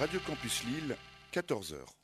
Radio Campus Lille, 14h.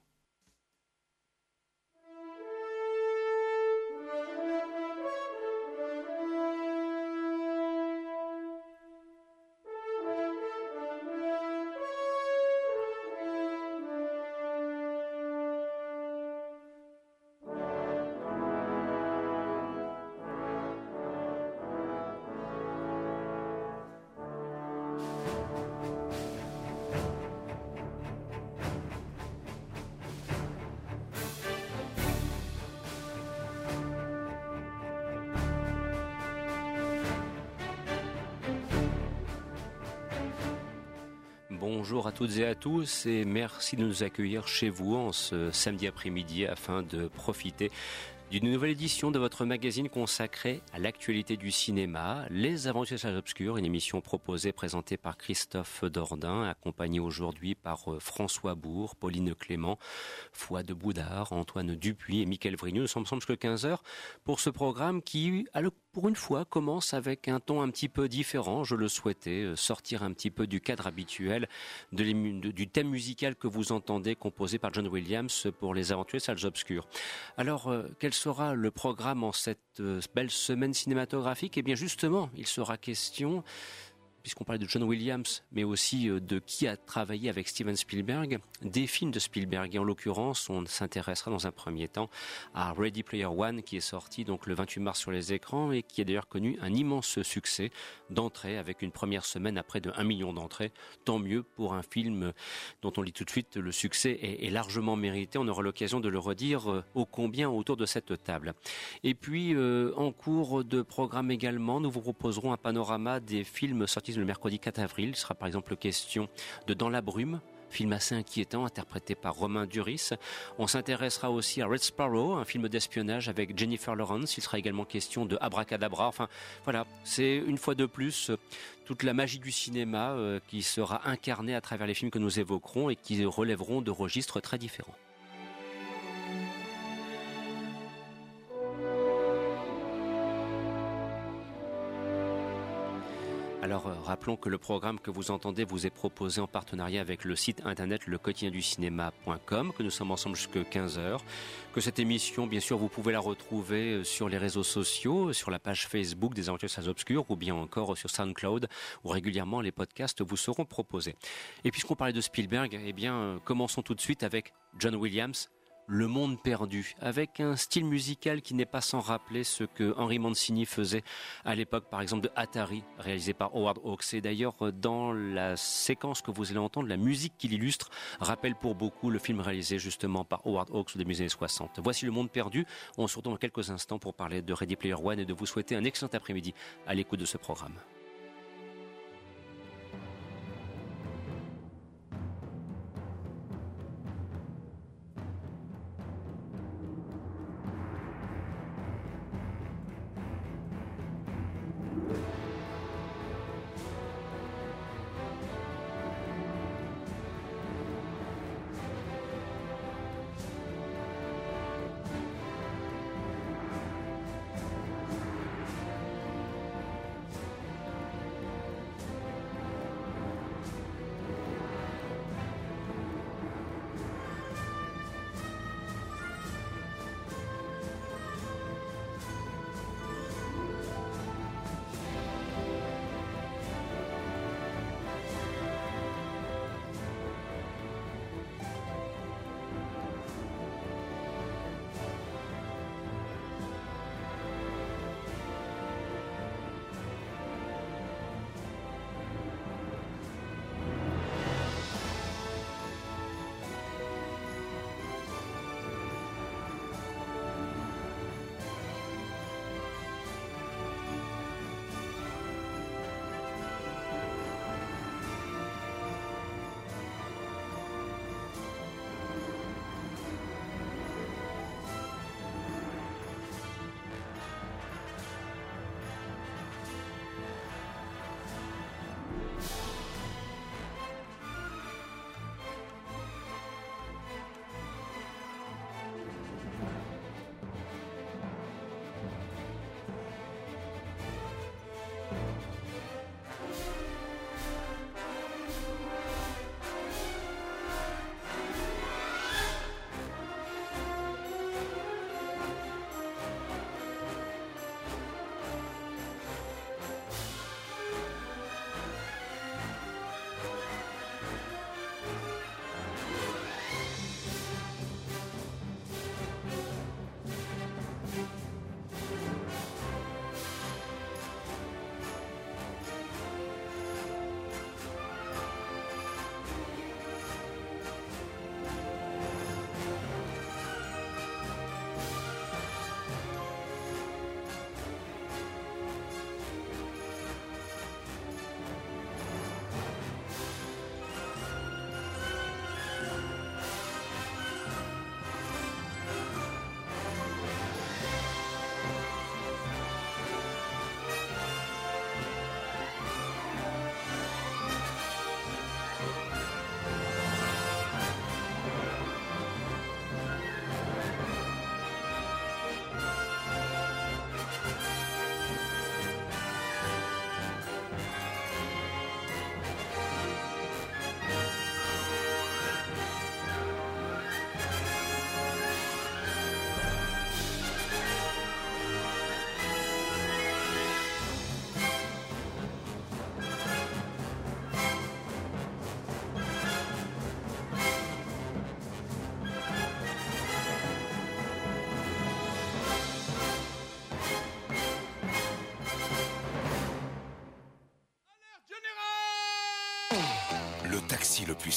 Toutes et à tous et merci de nous accueillir chez vous en ce samedi après-midi afin de profiter d'une nouvelle édition de votre magazine consacré à l'actualité du cinéma, Les Aventures Salles Obscures, une émission proposée, présentée par Christophe Dordain, accompagné aujourd'hui par euh, François Bourg, Pauline Clément, Foi de Boudard, Antoine Dupuis et Mickaël Vrigneux. Nous sommes ensemble jusqu'à 15h pour ce programme qui, pour une fois, commence avec un ton un petit peu différent. Je le souhaitais, euh, sortir un petit peu du cadre habituel du thème musical que vous entendez composé par John Williams pour Les Aventures Salles Obscures. Alors, euh, sera le programme en cette euh, belle semaine cinématographique? Eh bien justement, il sera question puisqu'on parlait de John Williams, mais aussi euh, de qui a travaillé avec Steven Spielberg, des films de Spielberg. Et en l'occurrence, on s'intéressera dans un premier temps à Ready Player One, qui est sorti donc le 28 mars sur les écrans et qui a d'ailleurs connu un immense succès d'entrée avec une première semaine à près de 1 million d'entrées. Tant mieux pour un film dont on lit tout de suite le succès est, largement mérité. On aura l'occasion de le redire euh, ô combien autour de cette table. Et puis, euh, en cours de programme également, nous vous proposerons un panorama des films sortis le mercredi 4 avril. Il sera par exemple question de Dans la brume, film assez inquiétant interprété par Romain Duris. On s'intéressera aussi à Red Sparrow, un film d'espionnage avec Jennifer Lawrence. Il sera également question de Abracadabra. Enfin, voilà, c'est une fois de plus toute la magie du cinéma euh, qui sera incarnée à travers les films que nous évoquerons et qui relèveront de registres très différents. Alors, euh, rappelons que le programme que vous entendez vous est proposé en partenariat avec le site internet le du cinéma.com, que nous sommes ensemble jusqu'à 15h, que cette émission, bien sûr, vous pouvez la retrouver euh, sur les réseaux sociaux, sur la page Facebook des Aventures Salles Obscures, ou bien encore sur SoundCloud, où régulièrement les podcasts vous seront proposés. Et puisqu'on parlait de Spielberg, eh bien, euh, commençons tout de suite avec John Williams, le Monde perdu, avec un style musical qui n'est pas sans rappeler ce que Henry Mancini faisait à l'époque, par exemple, de Atari, réalisé par Howard Hawks. Et d'ailleurs, dans la séquence que vous allez entendre, la musique qui l'illustre rappelle pour beaucoup le film réalisé justement par Howard Hawks des années 60. Voici Le Monde perdu. On se retrouve dans quelques instants pour parler de Ready Player One et de vous souhaiter un excellent après-midi à l'écoute de ce programme.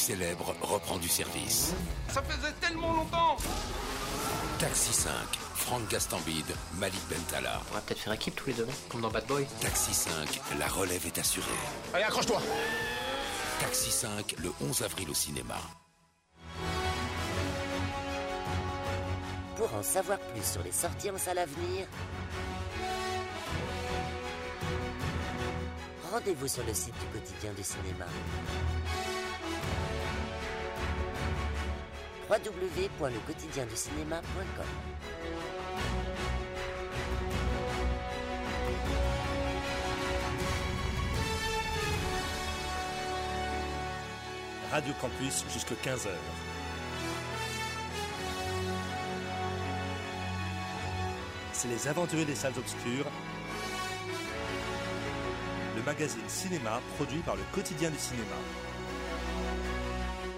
Célèbre reprend du service. Ça faisait tellement longtemps Taxi 5, Franck Gastambide, Malik Bentala. On va peut-être faire équipe tous les deux, Comme dans Bad Boy. Taxi 5, la relève est assurée. Allez, accroche-toi Taxi 5, le 11 avril au cinéma. Pour en savoir plus sur les sorties en salle à venir, rendez-vous sur le site du quotidien du cinéma. www.lequotidienducinéma.com Radio Campus jusqu'à 15h. C'est les aventuriers des salles obscures. Le magazine cinéma produit par le quotidien du cinéma.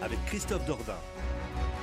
Avec Christophe Dordain.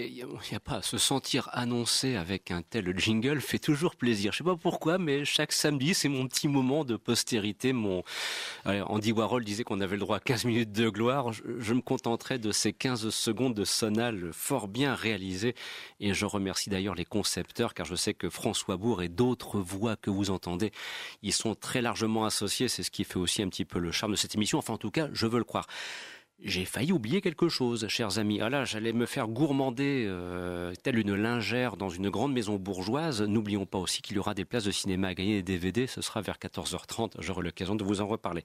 Il n'y a, pas à se sentir annoncé avec un tel jingle fait toujours plaisir. Je sais pas pourquoi, mais chaque samedi, c'est mon petit moment de postérité. Mon Andy Warhol disait qu'on avait le droit à 15 minutes de gloire. Je, me contenterai de ces 15 secondes de sonal fort bien réalisées. Et je remercie d'ailleurs les concepteurs, car je sais que François Bourg et d'autres voix que vous entendez, ils sont très largement associés. C'est ce qui fait aussi un petit peu le charme de cette émission. Enfin, en tout cas, je veux le croire. J'ai failli oublier quelque chose, chers amis. Ah là, j'allais me faire gourmander euh, telle une lingère dans une grande maison bourgeoise. N'oublions pas aussi qu'il y aura des places de cinéma à gagner, des DVD. Ce sera vers 14h30. J'aurai l'occasion de vous en reparler.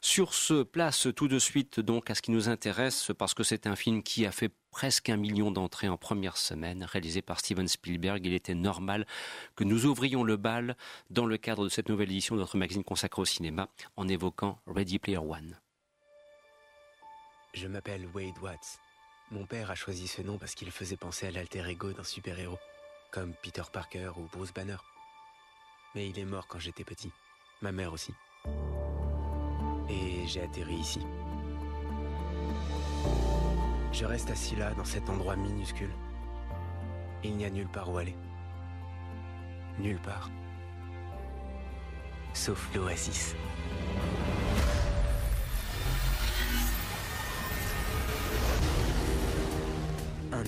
Sur ce, place tout de suite donc à ce qui nous intéresse, parce que c'est un film qui a fait presque un million d'entrées en première semaine, réalisé par Steven Spielberg. Il était normal que nous ouvrions le bal dans le cadre de cette nouvelle édition de notre magazine consacré au cinéma en évoquant Ready Player One. Je m'appelle Wade Watts. Mon père a choisi ce nom parce qu'il faisait penser à l'alter ego d'un super-héros, comme Peter Parker ou Bruce Banner. Mais il est mort quand j'étais petit. Ma mère aussi. Et j'ai atterri ici. Je reste assis là, dans cet endroit minuscule. Il n'y a nulle part où aller. Nulle part. Sauf l'oasis.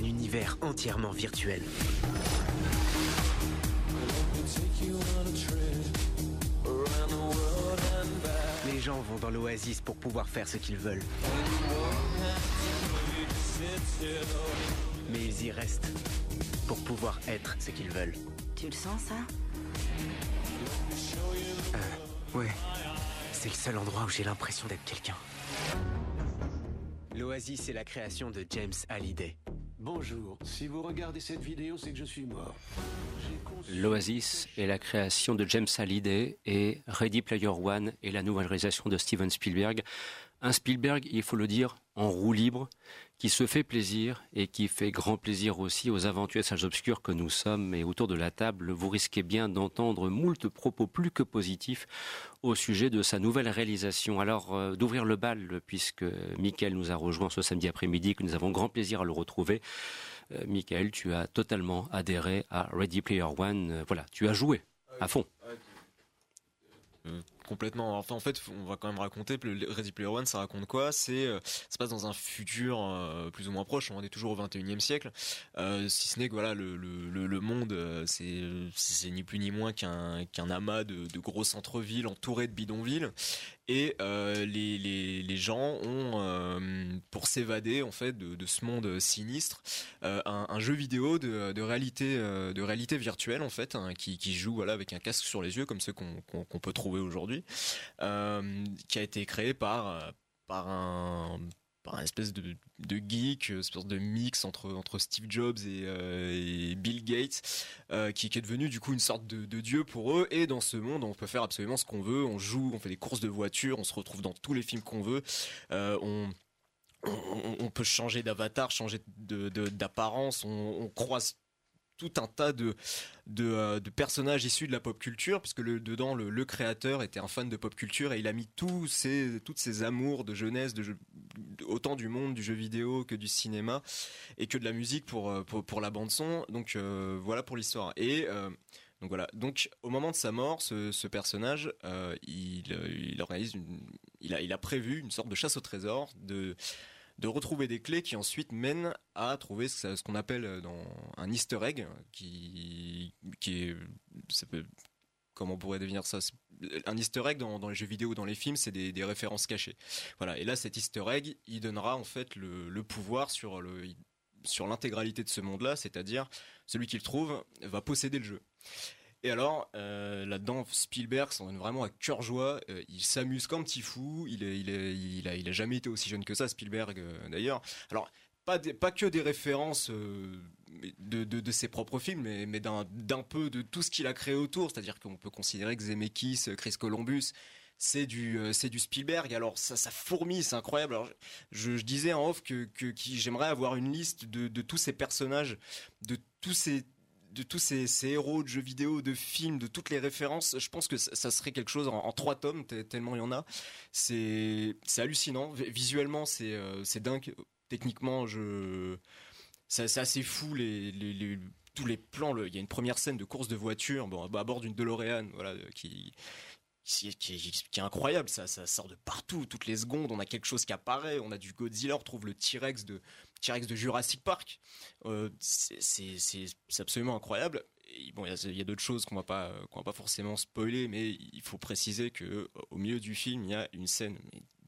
Un univers entièrement virtuel. Les gens vont dans l'oasis pour pouvoir faire ce qu'ils veulent. Mais ils y restent pour pouvoir être ce qu'ils veulent. Tu le sens ça? Euh, Ouais. C'est le seul endroit où j'ai l'impression d'être quelqu'un. L'Oasis est la création de James Hallyday. Bonjour, si vous regardez cette vidéo, c'est que je suis mort. L'Oasis est la création de James Hallyday et Ready Player One est la nouvelle réalisation de Steven Spielberg. Un Spielberg, il faut le dire, en roue libre, qui se fait plaisir et qui fait grand plaisir aussi aux aventuriers salles obscures que nous sommes. Et autour de la table, vous risquez bien d'entendre moult propos plus que positifs au sujet de sa nouvelle réalisation. Alors, euh, d'ouvrir le bal, puisque Michael nous a rejoint ce samedi après-midi, que nous avons grand plaisir à le retrouver. Euh, Michael, tu as totalement adhéré à Ready Player One. Euh, voilà, tu as joué à fond. Euh, complètement. Enfin, en fait, on va quand même raconter. Ready Player One, ça raconte quoi? C'est, euh, ça se passe dans un futur euh, plus ou moins proche. On est toujours au 21e siècle. si ce n'est que voilà, le, le, le monde, c'est, c'est ni plus ni moins qu'un qu'un amas de, de gros centres-villes entourés de bidonvilles. Et les, les, gens ont, pour s'évader en fait de, ce monde sinistre, un, jeu vidéo de, réalité, virtuelle en fait, hein, qui, joue avec un casque sur les yeux comme ceux qu'on peut trouver aujourd'hui, euh, qui a été créé par un par un espèce de, geek, une espèce de mix entre entre Steve Jobs et, euh, Bill Gates, euh, qui, est devenu du coup une sorte de, dieu pour eux. Et dans ce monde, on peut faire absolument ce qu'on veut. On joue, on fait des courses de voitures, on se retrouve dans tous les films qu'on veut. Euh, on, peut changer d'avatar, changer d'apparence, de, on, on croise tout un tas de, euh, de, personnages issus de la pop culture, puisque le, dedans, le, créateur était un fan de pop culture et il a mis tous ces, toutes ses amours de jeunesse, de autant du monde du jeu vidéo que du cinéma et que de la musique pour, pour, pour la bande son. Donc euh, voilà pour l'histoire. Et euh, Donc voilà. Donc au moment de sa mort, ce, personnage, il, il organise il a, il a prévu une sorte de chasse au trésor, de de retrouver des clés qui ensuite mènent à trouver ce, qu'on appelle dans un Easter egg, qui, qui est, comment on pourrait devenir ça? Un Easter egg dans, les jeux vidéo, dans les films, c'est des, références cachées. Voilà. Et là, cet Easter egg, il donnera en fait le, pouvoir sur le sur l'intégralité de ce monde-là, c'est-à-dire celui qui le trouve va posséder le jeu. Et alors, euh, là-dedans, Spielberg s'en donne vraiment à cœur joie. Euh, il s'amuse comme petit fou. Il, est, a, jamais été aussi jeune que ça, Spielberg, euh, d'ailleurs. Alors, pas, que des références de, ses propres films, mais, d'un peu de tout ce qu'il a créé autour. C'est-à-dire qu'on peut considérer que Zemeckis, Chris Columbus, c'est du Spielberg alors ça ça fourmille c'est incroyable alors je, disais en off que, j'aimerais avoir une liste de tous ces personnages de tous ces de tous ces, héros de jeux vidéo, de films, de toutes les références, je pense que ça, serait quelque chose en, trois tomes, tellement il y en a. C'est hallucinant. Visuellement, euh, c'est dingue. Techniquement, je c'est assez fou les, tous les plans. Il y a une première scène de course de voiture, bon, à bord d'une DeLorean, voilà, qui qui, est incroyable, ça, sort de partout, toutes les secondes, on a quelque chose qui apparaît, on a du Godzilla, on retrouve le T-Rex de, T-Rex de Jurassic Park, euh, c'est absolument incroyable. bon, il y a, d'autres choses qu'on va pas qu'on va pas forcément spoiler, mais il faut préciser que au milieu du film, il y a une scène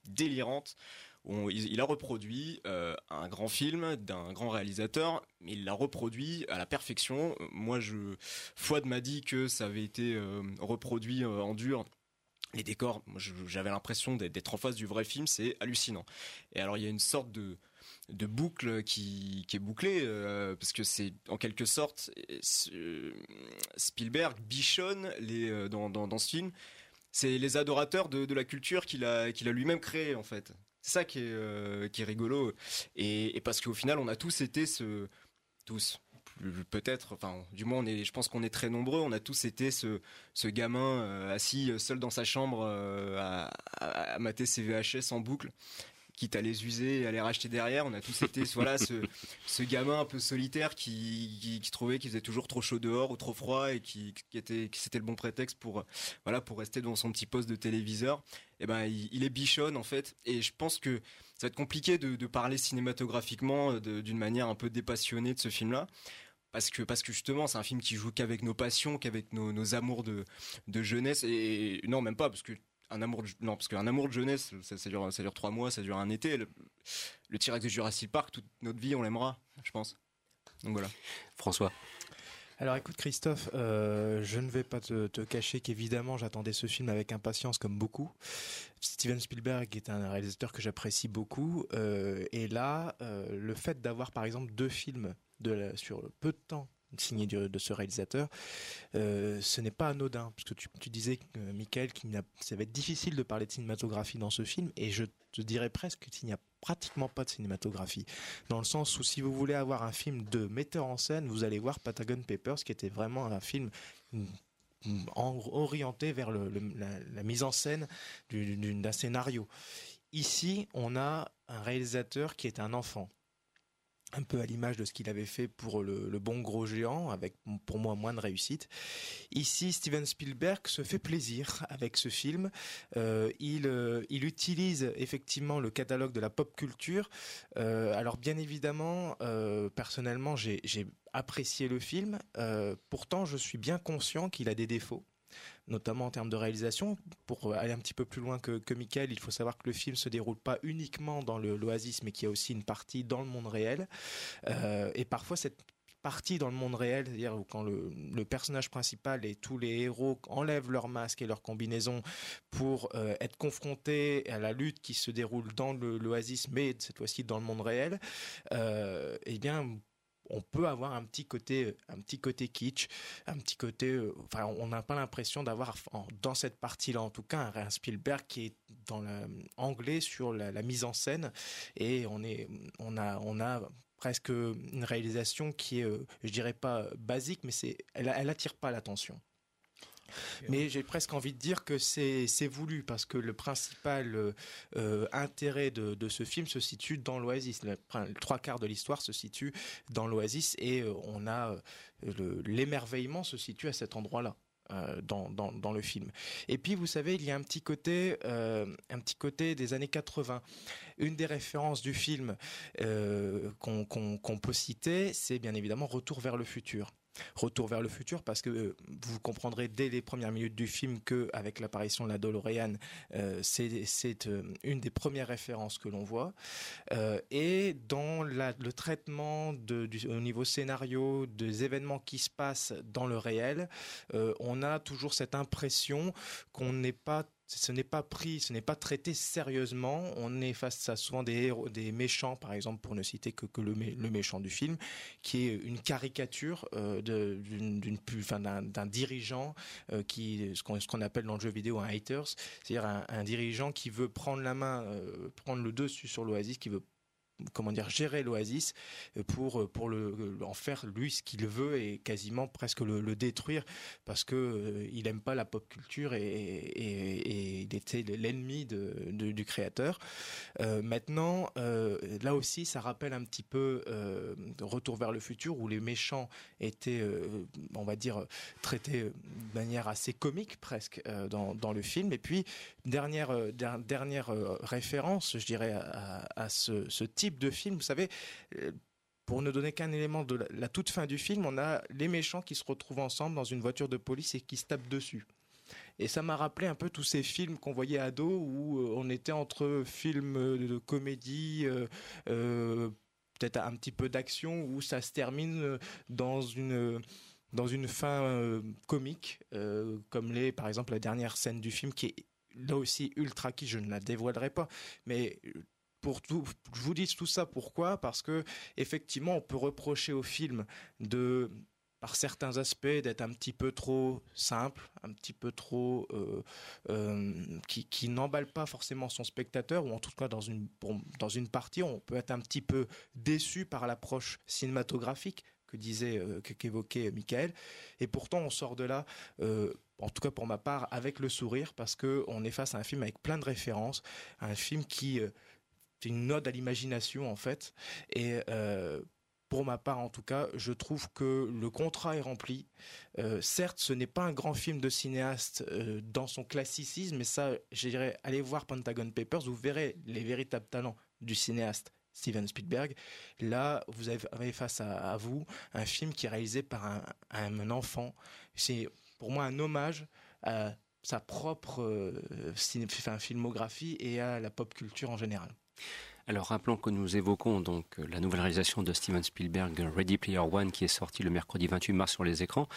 délirante où il, a reproduit euh, un grand film d'un grand réalisateur, mais il l'a reproduit à la perfection. Moi, je Fouad m'a dit que ça avait été euh, reproduit en dur les décors, j'avais l'impression d'être en face du vrai film, c'est hallucinant. Et alors il y a une sorte de, boucle qui, est bouclée, euh, parce que c'est en quelque sorte, Spielberg bichonne euh, dans, ce film, c'est les adorateurs de, la culture qu'il a, lui-même créée en fait. C'est ça qui est, euh, qui est rigolo. Et, et parce qu'au final, on a tous été ce... Tous, peut-être, enfin, du moins, on est, je pense qu'on est très nombreux. On a tous été ce, gamin euh, assis euh, seul dans sa chambre euh, à, à, mater ses VHS en boucle quitte à les user et à les racheter derrière. On a tous été voilà ce, gamin un peu solitaire qui, trouvait qu'il faisait toujours trop chaud dehors ou trop froid et qui, était qui c'était le bon prétexte pour voilà pour rester dans son petit poste de téléviseur. Eh ben il, est bichonne en fait et je pense que ça va être compliqué de, parler cinématographiquement d'une manière un peu dépassionnée de ce film là parce que parce que justement c'est un film qui joue qu'avec nos passions, qu'avec nos, nos, amours de, de jeunesse et non même pas parce que un amour de, non parce qu'un amour de jeunesse ça, ça, dure ça dure trois mois, ça dure un été. Le, le T-Rex de Jurassic Park toute notre vie on l'aimera, je pense. Donc voilà. François. Alors écoute Christophe, euh, je ne vais pas te, te cacher qu'évidemment j'attendais ce film avec impatience comme beaucoup. Steven Spielberg est un réalisateur que j'apprécie beaucoup euh, et là euh, le fait d'avoir par exemple deux films sur peu de temps signé de, ce réalisateur, euh, ce n'est pas anodin, parce que tu, disais, euh, Michael, qu'il ça va être difficile de parler de cinématographie dans ce film, et je te dirais presque qu'il n'y a pratiquement pas de cinématographie, dans le sens où si vous voulez avoir un film de metteur en scène, vous allez voir Patagon Papers, qui était vraiment un film orienté vers le, la, mise en scène d'un scénario. Ici, on a un réalisateur qui est un enfant un peu à l'image de ce qu'il avait fait pour le, bon gros géant, avec pour moi moins de réussite. Ici, Steven Spielberg se fait plaisir avec ce film. Euh, il, euh, il utilise effectivement le catalogue de la pop culture. Euh, alors bien évidemment, personnellement, j'ai apprécié le film. pourtant, je suis bien conscient qu'il a des défauts notamment en termes de réalisation. Pour aller un petit peu plus loin que, que Michael, il faut savoir que le film se déroule pas uniquement dans l'oasis, mais qu'il y a aussi une partie dans le monde réel. Euh, et parfois, cette partie dans le monde réel, c'est-à-dire quand le, personnage principal et tous les héros enlèvent leur masque et leur combinaison pour euh, être confrontés à la lutte qui se déroule dans l'oasis, mais cette fois-ci dans le monde réel, euh, eh bien on peut avoir un petit côté, un petit côté kitsch, un petit côté. Euh, enfin, on n'a pas l'impression d'avoir dans cette partie-là, en tout cas, un, Spielberg qui est dans l'anglais sur la, mise en scène, et on est, on a, on a presque une réalisation qui est, euh, je dirais pas basique, mais c'est, elle, elle attire pas l'attention. Mais j'ai presque envie de dire que c'est voulu parce que le principal euh, intérêt de, ce film se situe dans l'Oasis. Trois quarts de l'histoire se situe dans l'Oasis et on a l'émerveillement se situe à cet endroit-là. Euh, dans, le film. Et puis vous savez, il y a un petit côté, euh, un petit côté des années 80. Une des références du film euh, qu'on qu qu peut citer, c'est bien évidemment Retour vers le futur. Retour vers le futur parce que euh, vous comprendrez dès les premières minutes du film que avec l'apparition de la DeLorean euh, c'est euh, une des premières références que l'on voit. Et dans le traitement du, au niveau scénario des événements qui se passent dans le réel on a toujours cette impression qu'on n'est pas ce n'est pas pris, ce n'est pas traité sérieusement. On est face à souvent des héros, des méchants, par exemple, pour ne citer que, le, méchant du film, qui est une caricature euh, d'un, dirigeant euh, qui, ce qu'on, appelle dans le jeu vidéo un haters, c'est-à-dire un, un, dirigeant qui veut prendre la main, euh, prendre le dessus sur l'Oasis, qui veut comment dire gérer l'Oasis pour pour le en faire lui ce qu'il veut et quasiment presque le, détruire parce que euh, il aime pas la pop culture et, il était l'ennemi de, du créateur. Euh, maintenant, euh, là aussi, ça rappelle un petit peu euh, Retour vers le futur où les méchants étaient, on va dire, traités de manière assez comique presque dans, dans le film. Et puis dernière dernière référence, je dirais, à, ce, type de film, vous savez, euh, pour ne donner qu'un élément de la, toute fin du film, on a les méchants qui se retrouvent ensemble dans une voiture de police et qui se tapent dessus. Et ça m'a rappelé un peu tous ces films qu'on voyait ado où euh, on était entre films de comédie, euh, euh, peut-être un petit peu d'action, où ça se termine dans une dans une fin euh, comique, euh, comme les, par exemple, la dernière scène du film qui est là aussi ultra qui, je ne la dévoilerai pas, mais pour tout, je vous dis tout ça pourquoi? Parce que effectivement, on peut reprocher au film de par certains aspects d'être un petit peu trop simple, un petit peu trop euh, euh, qui, qui n'emballe pas forcément son spectateur ou en tout cas dans une dans une partie on peut être un petit peu déçu par l'approche cinématographique que disait euh, qu'évoquait Michael. Et pourtant on sort de là euh, en tout cas pour ma part avec le sourire parce que on est face à un film avec plein de références un film qui euh, c'est une ode à l'imagination en fait. Et euh, pour ma part en tout cas, je trouve que le contrat est rempli. Euh, certes, ce n'est pas un grand film de cinéaste euh, dans son classicisme, mais ça, je dirais, allez voir Pentagon Papers, vous verrez les véritables talents du cinéaste Steven Spielberg. Là, vous avez face à, vous un film qui est réalisé par un, un enfant. C'est pour moi un hommage à sa propre euh, filmographie et à la pop culture en général. Alors rappelons que nous évoquons donc la nouvelle réalisation de Steven Spielberg, Ready Player One, qui est sortie le mercredi 28 mars sur les écrans,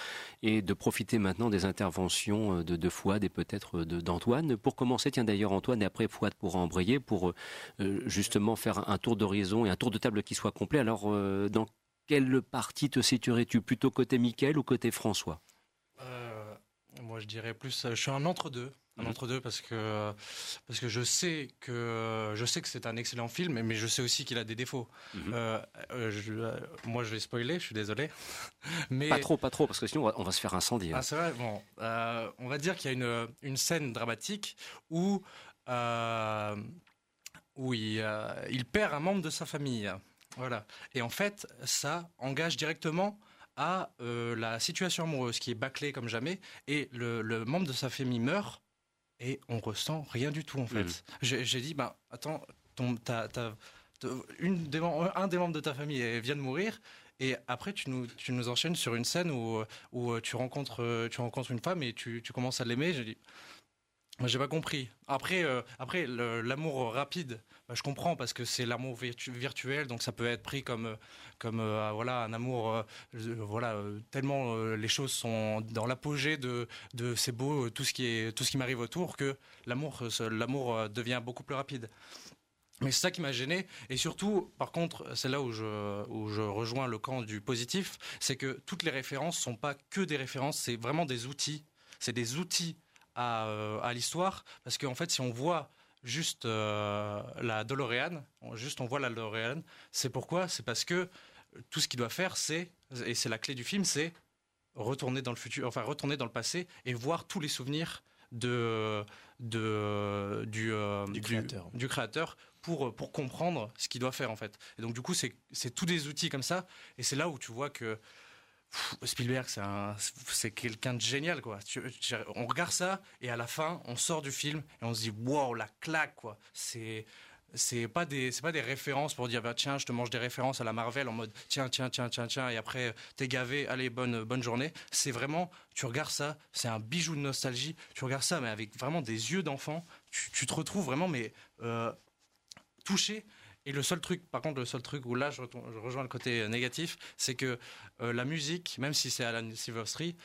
et de profiter maintenant des interventions de, de Fouad et peut-être d'Antoine. Pour commencer, tiens d'ailleurs Antoine, et après Fouad pourra embrayer pour euh, justement faire un tour d'horizon et un tour de table qui soit complet. Alors euh, dans quelle partie te situerais-tu? Plutôt côté Mickaël ou côté François? Euh, Moi je dirais plus, je suis un entre-deux un mmh. entre deux parce que parce que je sais que je sais que c'est un excellent film mais je sais aussi qu'il a des défauts. Mmh. euh, je, euh, moi je vais spoiler je suis désolé. Mais pas trop pas trop parce que sinon on va, on va se faire incendier ah, c'est vrai bon euh, on va dire qu'il y a une une scène dramatique où euh, où il, il perd un membre de sa famille. Voilà. Et en fait ça engage directement à euh, la situation amoureuse qui est bâclée comme jamais et le, le membre de sa famille meurt et on ressent rien du tout en fait. Mmh. J'ai dit bah attends ton une des, un des membres de ta famille vient de mourir et après tu nous tu nous enchaînes sur une scène où où tu rencontres tu rencontres une femme et tu tu commences à l'aimer, j'ai dit j'ai pas compris. Après, euh, après l'amour rapide, bah, je comprends parce que c'est l'amour virtu virtuel, donc ça peut être pris comme, comme euh, voilà un amour, euh, voilà euh, tellement euh, les choses sont dans l'apogée de, de c'est beau tout ce qui est tout ce qui m'arrive autour que l'amour l'amour devient beaucoup plus rapide. Mais c'est ça qui m'a gêné et surtout, par contre, c'est là où je, où je rejoins le camp du positif, c'est que toutes les références sont pas que des références, c'est vraiment des outils. C'est des outils à, euh, à l'histoire parce qu'en fait si on voit juste euh, la DeLorean, juste on voit la DeLorean, c'est pourquoi? C'est parce que tout ce qu'il doit faire, c'est et c'est la clé du film, c'est retourner dans le futur, enfin retourner dans le passé et voir tous les souvenirs de, de du, euh, Du créateur. du créateur pour pour comprendre ce qu'il doit faire en fait. Et donc du coup c'est c'est tous des outils comme ça et c'est là où tu vois que Spielberg c'est un c'est quelqu'un de génial quoi. On regarde ça et à la fin on sort du film et on se dit waouh la claque quoi. C'est c'est pas des c'est pas des références pour dire bah, tiens je te mange des références à la Marvel en mode tiens tiens tiens tiens tiens et après t'es gavé allez bonne bonne journée c'est vraiment tu regardes ça c'est un bijou de nostalgie tu regardes ça mais avec vraiment des yeux d'enfant tu, tu te retrouves vraiment mais euh, touché et le seul truc, par contre, le seul truc où là je, rejoins le côté négatif, c'est que euh, la musique, même si c'est Alan Silvestri,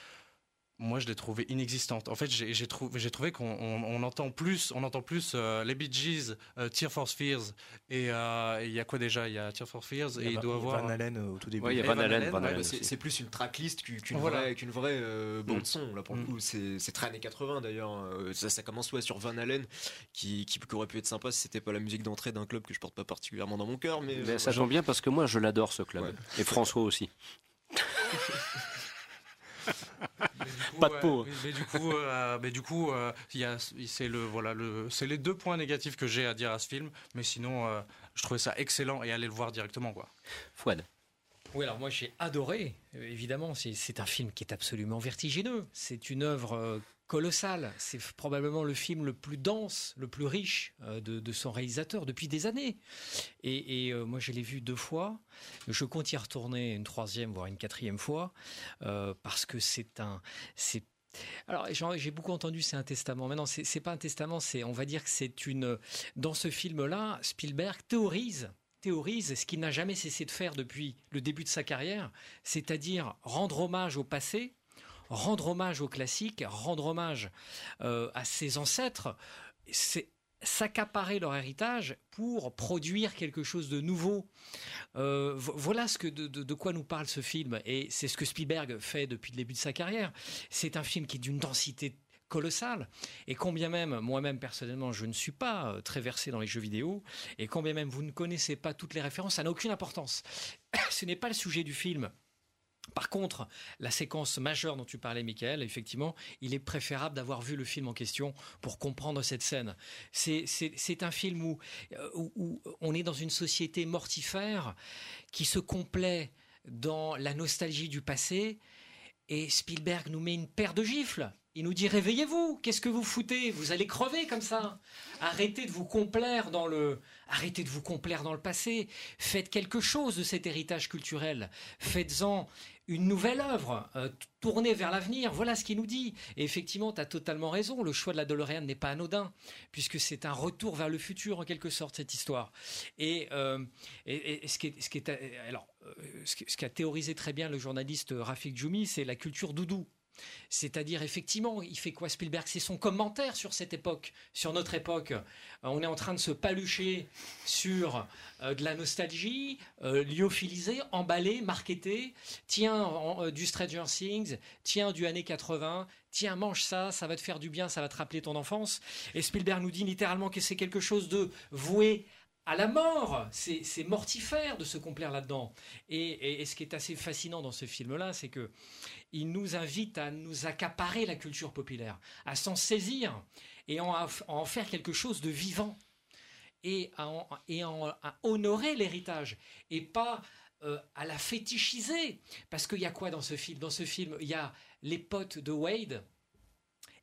moi je l'ai trouvée inexistante. En fait, j'ai trouvé, qu'on on, on entend plus, on entend plus euh, les Bee Gees, euh, Tear for Fears, et euh, il y a quoi déjà? Il y a Tear for Fears, et Il y a il Van- doit avoir Van Halen au tout début. Ouais, il y a Van Van Halen, Halen, Halen bah, c'est plus une tracklist qu'une Voilà. vraie, euh, bande Mm. son là pour le Mm. coup c'est très années 80 d'ailleurs Euh, ça, ça commence ouais, sur Van Halen qui, qui, qui aurait pu être sympa si c'était pas la musique d'entrée d'un club que je porte pas particulièrement dans mon cœur mais, Mais euh, ça tombe bien parce que moi je l'adore ce club. Ouais. Et François aussi. Coup, Pas de peau. Mais, mais du coup, euh, mais du coup, euh, il y a, c'est le, voilà, le, c'est les deux points négatifs que j'ai à dire à ce film. Mais sinon, euh, je trouvais ça excellent et aller le voir directement, quoi. Fouad. Oui, alors moi j'ai adoré, évidemment, c'est- c'est un film qui est absolument vertigineux, c'est une œuvre colossale, c'est probablement le film le plus dense, le plus riche euh, de, son réalisateur depuis des années. Et, euh, moi je l'ai vu deux fois, je compte y retourner une troisième, voire une quatrième fois, euh, parce que c'est un... alors, j'ai beaucoup entendu, c'est un testament. Maintenant, c'est pas un testament, c'est, on va dire que c'est une. Dans ce film-là, Spielberg théorise théorise ce qu'il n'a jamais cessé de faire depuis le début de sa carrière, c'est-à-dire rendre hommage au passé, rendre hommage aux classiques, rendre hommage euh, à ses ancêtres, c'est s'accaparer leur héritage pour produire quelque chose de nouveau. Euh, vo- voilà ce de- de quoi nous parle ce film et c'est ce que Spielberg fait depuis le début de sa carrière. C'est un film qui est d'une densité colossale et combien même moi-même personnellement je ne suis pas euh, très versé dans les jeux vidéo et combien même vous ne connaissez pas toutes les références ça n'a aucune importance ce n'est pas le sujet du film par contre, la séquence majeure dont tu parlais, Michael, effectivement, il est préférable d'avoir vu le film en question pour comprendre cette scène. C'est- un film euh, où- où on est dans une société mortifère qui se complaît dans la nostalgie du passé et Spielberg nous met une paire de gifles. Il nous dit réveillez-vous, qu'est-ce que vous foutez? Vous allez crever comme ça. Arrêtez de vous complaire dans le arrêtez de vous complaire dans le passé. Faites quelque chose de cet héritage culturel. Faites-en une nouvelle œuvre, euh, tournée vers l'avenir. Voilà ce qu'il nous dit. Et effectivement, tu as totalement raison. Le choix de la DeLorean n'est pas anodin, puisque c'est un retour vers le futur, en quelque sorte, cette histoire. Et, euh, ce, qui est, euh, euh, ce qu'a théorisé très bien le journaliste Rafik Djoumi, c'est la culture doudou. C'est-à-dire, effectivement, il fait quoi Spielberg? C'est son commentaire sur cette époque, sur notre époque. Euh, on est en train de se palucher sur euh, de la nostalgie, euh, lyophilisée, emballée, marketée. Tiens, en- euh, du Stranger Things, tiens, du années 80, tiens, mange ça, ça va te faire du bien, ça va te rappeler ton enfance. Et Spielberg nous dit littéralement que c'est quelque chose de voué à la mort. C'est mortifère de se complaire là-dedans. Et, ce qui est assez fascinant dans ce film-là, c'est que il nous invite à nous accaparer la culture populaire, à s'en saisir et en, à en faire quelque chose de vivant et à, en- honorer l'héritage et pas euh, à la fétichiser. Parce qu'il y a quoi dans ce film Dans ce film, il y a les potes de Wade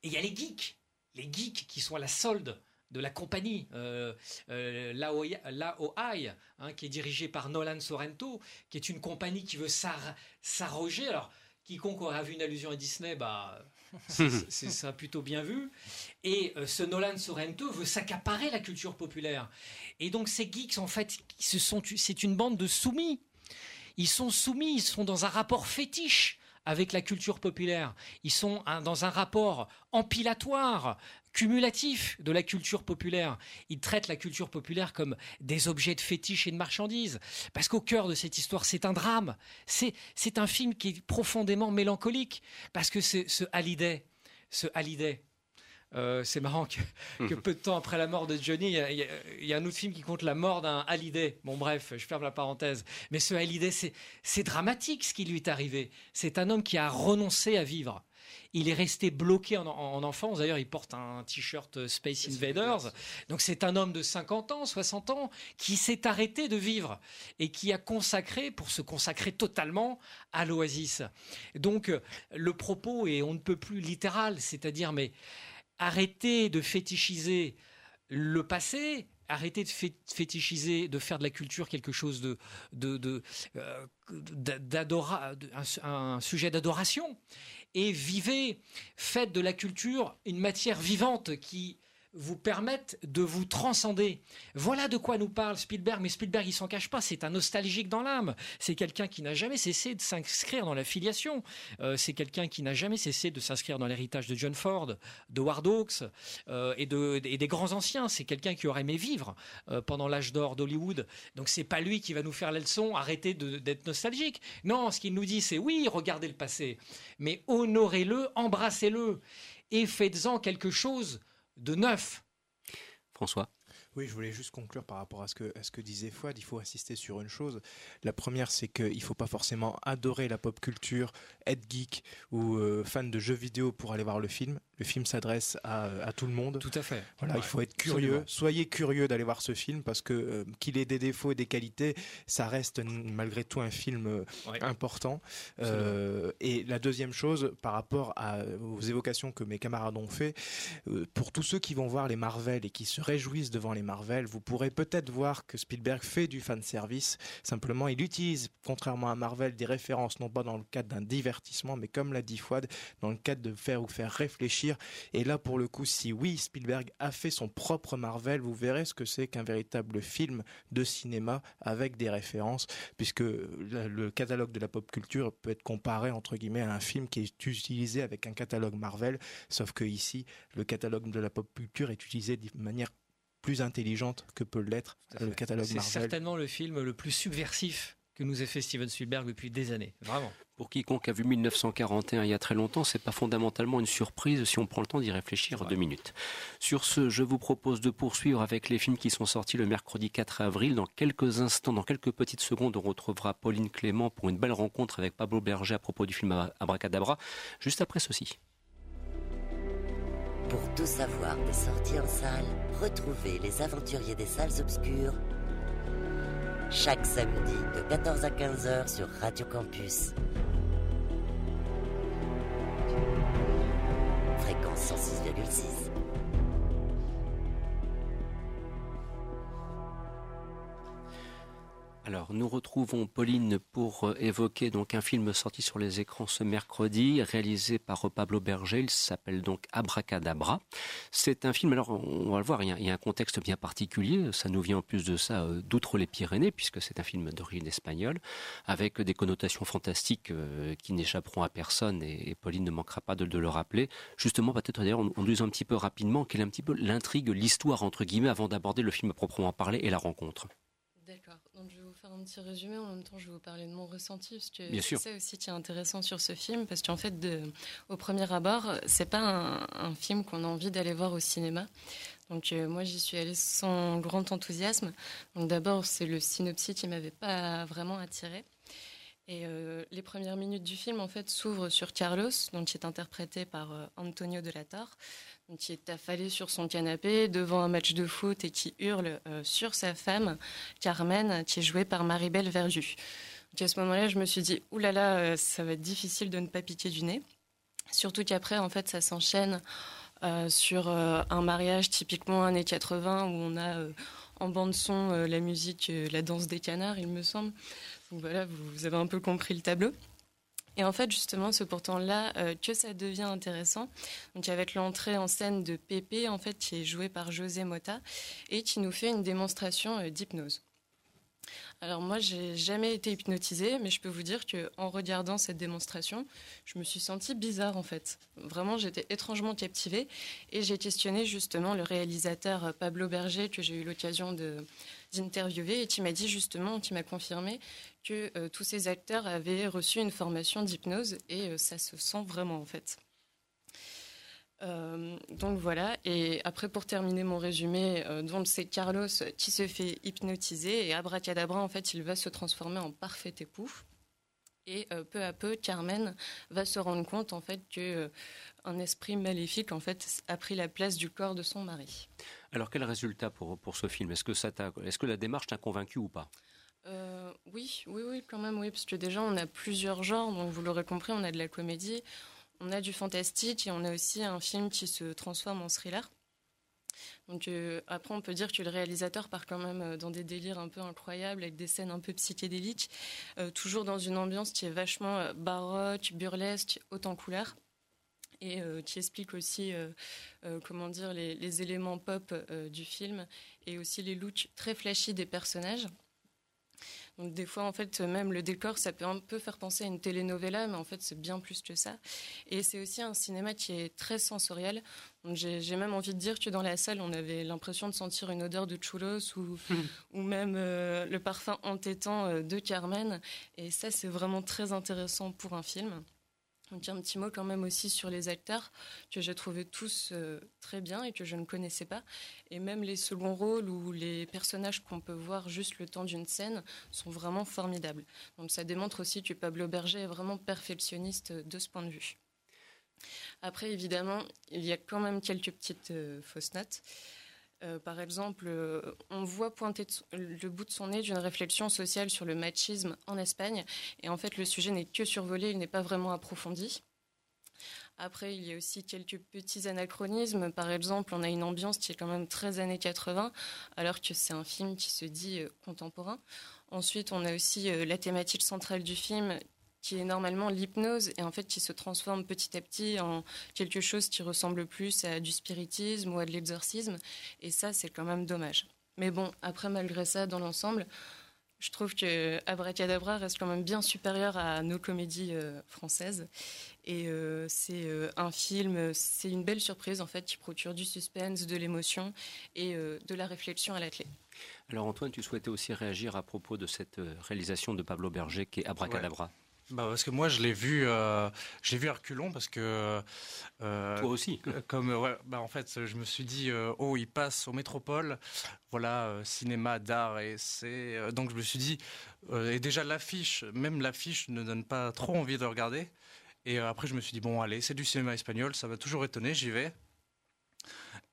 et il y a les geeks. Les geeks qui sont à la solde de la compagnie euh, euh, Laoi- hein, qui est dirigée par Nolan Sorrento, qui est une compagnie qui veut s'ar- s'arroger. Alors, quiconque aura vu une allusion à Disney, bah, c'est ça plutôt bien vu. Et euh, ce Nolan Sorrento veut s'accaparer la culture populaire. Et donc ces geeks, en fait, ce c'est une bande de soumis. Ils sont soumis, ils sont dans un rapport fétiche avec la culture populaire. Ils sont un- dans un rapport empilatoire, cumulatif de la culture populaire. Ils traitent la culture populaire comme des objets de fétiche et de marchandises. Parce qu'au cœur de cette histoire, c'est un drame. C'est, c'est un film qui est profondément mélancolique. Parce que c'est ce Hallyday, ce Hallyday, Euh, c'est marrant que, que, peu de temps après la mort de Johnny, il y, y, a un autre film qui compte la mort d'un Hallyday. Bon, bref, je ferme la parenthèse. Mais ce Hallyday, c'est dramatique ce qui lui est arrivé. C'est un homme qui a renoncé à vivre. Il est resté bloqué en, en enfance. D'ailleurs, il porte un t-shirt Space Invaders. Donc, c'est un homme de 50 ans, 60 ans, qui s'est arrêté de vivre et qui a consacré, pour se consacrer totalement, à l'oasis. Donc, le propos est on ne peut plus littéral, c'est-à-dire, mais arrêtez de fétichiser le passé, arrêtez de fétichiser, de faire de la culture quelque chose de, de, de, euh, un, sujet d'adoration, et vivez, faites de la culture une matière vivante qui vous permettent de vous transcender. Voilà de quoi nous parle Spielberg, mais Spielberg, il s'en cache pas, c'est un nostalgique dans l'âme. C'est quelqu'un qui n'a jamais cessé de s'inscrire dans la filiation. Euh, c'est quelqu'un qui n'a jamais cessé de s'inscrire dans l'héritage de John Ford, de Ward Hawks euh, et, de, et des grands anciens. C'est quelqu'un qui aurait aimé vivre euh, pendant l'âge d'or d'Hollywood. Donc c'est pas lui qui va nous faire la leçon, arrêtez d'être nostalgique. Non, ce qu'il nous dit, c'est oui, regardez le passé, mais honorez-le, embrassez-le et faites-en quelque chose de neuf. François oui, je voulais juste conclure par rapport à ce que, à ce que disait Fouad. Il faut insister sur une chose. La première, c'est qu'il ne faut pas forcément adorer la pop culture, être geek ou euh, fan de jeux vidéo pour aller voir le film. Le film s'adresse à, à, tout le monde. Tout à fait. Voilà, ouais, il faut être curieux. Absolument. Soyez curieux d'aller voir ce film parce que euh, qu'il ait des défauts et des qualités, ça reste malgré tout un film euh, ouais. important. Euh, et la deuxième chose, par rapport à, aux évocations que mes camarades ont fait, pour tous ceux qui vont voir les Marvel et qui se réjouissent devant les Marvel, vous pourrez peut-être voir que Spielberg fait du fan service. Simplement, il utilise, contrairement à Marvel, des références non pas dans le cadre d'un divertissement, mais comme l'a dit Fouad, dans le cadre de faire ou faire réfléchir. Et là, pour le coup, si oui, Spielberg a fait son propre Marvel, vous verrez ce que c'est qu'un véritable film de cinéma avec des références, puisque le catalogue de la pop culture peut être comparé entre guillemets à un film qui est utilisé avec un catalogue Marvel, sauf que ici, le catalogue de la pop culture est utilisé de manière plus intelligente que peut l'être le catalogue Marvel. C'est certainement le film le plus subversif que nous ait fait Steven Spielberg depuis des années. Vraiment. Pour quiconque a vu 1941 il y a très longtemps, c'est pas fondamentalement une surprise si on prend le temps d'y réfléchir deux minutes. Sur ce, je vous propose de poursuivre avec les films qui sont sortis le mercredi 4 avril. Dans quelques instants, dans quelques petites secondes, on retrouvera Pauline Clément pour une belle rencontre avec Pablo Berger à propos du film Abracadabra, juste après ceci. Pour tout savoir des sorties en salle, retrouvez les aventuriers des salles obscures chaque samedi de 14 à 15h sur Radio Campus. Fréquence 106,6. Alors, nous retrouvons Pauline pour évoquer donc un film sorti sur les écrans ce mercredi, réalisé par Pablo Berger. Il s'appelle donc Abracadabra. C'est un film, alors on va le voir, il y, a, un contexte bien particulier. Ça nous vient en plus de ça d'outre les Pyrénées, puisque c'est un film d'origine espagnole, avec des connotations fantastiques euh, qui n'échapperont à personne, et, Pauline ne manquera pas de, de le rappeler. Justement, peut-être d'ailleurs, on, on nous un petit peu rapidement quelle est un petit peu l'intrigue, l'histoire entre guillemets, avant d'aborder le film à proprement parler et la rencontre. D'accord. Donc je vais vous faire un petit résumé. En même temps, je vais vous parler de mon ressenti, parce que c'est aussi qui est intéressant sur ce film, parce qu'en fait, de, au premier abord, c'est pas un, un, film qu'on a envie d'aller voir au cinéma. Donc euh, moi, j'y suis allée sans grand enthousiasme. Donc d'abord, c'est le synopsis qui m'avait pas vraiment attiré. Et euh, les premières minutes du film, en fait, s'ouvrent sur Carlos, donc qui est interprété par euh, Antonio de la Torre, qui est affalé sur son canapé devant un match de foot et qui hurle euh, sur sa femme, Carmen, qui est jouée par Maribel Verdu. Donc, à ce moment-là, je me suis dit, oulala, là là, ça va être difficile de ne pas piquer du nez. Surtout qu'après, en fait, ça s'enchaîne sur un mariage typiquement années 80 où on a en bande son la musique, la danse des canards, il me semble. Vous, avez un peu compris le tableau. Et en fait, justement, c'est pourtant là euh, que ça devient intéressant. Donc, avec l'entrée en scène de Pépé, en fait, qui est joué par José Mota et qui nous fait une démonstration euh, d'hypnose. Alors moi, j'ai jamais été hypnotisée, mais je peux vous dire que en regardant cette démonstration, je me suis sentie bizarre en fait. Vraiment, j'étais étrangement captivée et j'ai questionné justement le réalisateur euh, Pablo Berger que j'ai eu l'occasion d'interviewer et qui m'a dit justement, qui m'a confirmé que euh, tous ces acteurs avaient reçu une formation d'hypnose et euh, ça se sent vraiment en fait. Euh, donc voilà, et après pour terminer mon résumé, donc c'est Carlos qui se fait hypnotiser et abracadabra en fait il va se transformer en parfait époux. Et peu à peu, Carmen va se rendre compte en fait que un esprit maléfique en fait a pris la place du corps de son mari. Alors quel résultat pour, pour ce film? Est-ce que est-ce que la démarche t'a convaincu ou pas? Oui, oui, oui, quand même, oui, parce que déjà on a plusieurs genres, donc vous l'aurez compris, on a de la comédie, on a du fantastique et on a aussi un film qui se transforme en thriller. Donc euh, après, on peut dire que le réalisateur part quand même euh, dans des délires un peu incroyables, avec des scènes un peu psychédéliques, euh, toujours dans une ambiance qui est vachement baroque, burlesque, haute en couleurs, et qui explique aussi, comment dire, les, les éléments pop du film et aussi les looks très flashy des personnages. Donc des fois, en fait, même le décor, ça peut un peu faire penser à une telenovela, mais en fait, c'est bien plus que ça. Et c'est aussi un cinéma qui est très sensoriel. J'ai même envie de dire que dans la salle, on avait l'impression de sentir une odeur de churros ou, ou même euh, le parfum entêtant euh, de Carmen. Et ça, c'est vraiment très intéressant pour un film. Donc un petit mot quand même aussi sur les acteurs que j'ai trouvé tous euh, très bien et que je ne connaissais pas. Et même les seconds rôles ou les personnages qu'on peut voir juste le temps d'une scène sont vraiment formidables. Donc ça démontre aussi que Pablo Berger est vraiment perfectionniste de ce point de vue. Après, évidemment, il y a quand même quelques petites euh, fausses notes. Euh, par exemple, euh, on voit pointer le bout de son nez d'une réflexion sociale sur le machisme en Espagne. Et en fait, le sujet n'est que survolé, il n'est pas vraiment approfondi. Après, il y a aussi quelques petits anachronismes. Par exemple, on a une ambiance qui est quand même très années 80, alors que c'est un film qui se dit euh, contemporain. Ensuite, on a aussi la thématique centrale du film qui est normalement l'hypnose et en fait qui se transforme petit à petit en quelque chose qui ressemble plus à du spiritisme ou à de l'exorcisme. Et ça, c'est quand même dommage. Mais bon, après, malgré ça, dans l'ensemble, je trouve que Abracadabra reste quand même bien supérieur à nos comédies euh, françaises. Et euh, c'est euh, un film, c'est une belle surprise en fait qui procure du suspense, de l'émotion et de la réflexion à la clé. Alors Antoine, tu souhaitais aussi réagir à propos de cette réalisation de Pablo Berger qui est Abracadabra. Bah parce que moi je l'ai vu, euh, je l'ai vu à reculons parce que euh, toi aussi. Comme ouais, bah en fait je me suis dit euh, oh il passe au Métropole, voilà cinéma d'art et c'est donc je me suis dit et déjà l'affiche, même l'affiche ne donne pas trop envie de regarder. Et après je me suis dit bon allez c'est du cinéma espagnol, ça m'a toujours étonné, j'y vais.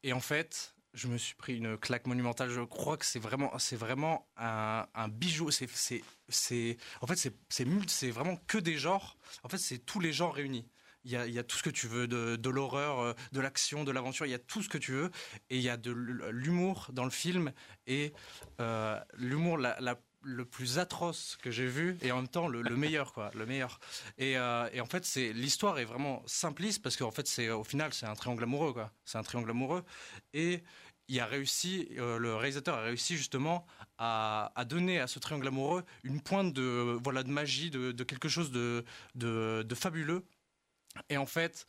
Et en fait je me suis pris une claque monumentale. Je crois que c'est vraiment, c'est vraiment un, bijou. C'est, c'est, en fait, c'est, c'est, vraiment que des genres. En fait, c'est tous les genres réunis. Il y, a, il y a tout ce que tu veux, de, l'horreur, euh, de l'action, de l'aventure. Il y a tout ce que tu veux. Et il y a de l'humour dans le film. Et euh, l'humour, le plus atroce que j'ai vu et en même temps le, meilleur quoi le meilleur et, euh, et en fait c'est l'histoire est vraiment simpliste parce qu'en fait c'est au final c'est un triangle amoureux quoi c'est un triangle amoureux et il a réussi euh, le réalisateur a réussi justement à, à, donner à ce triangle amoureux une pointe de voilà de magie de, de quelque chose de, de, de fabuleux. Et en fait,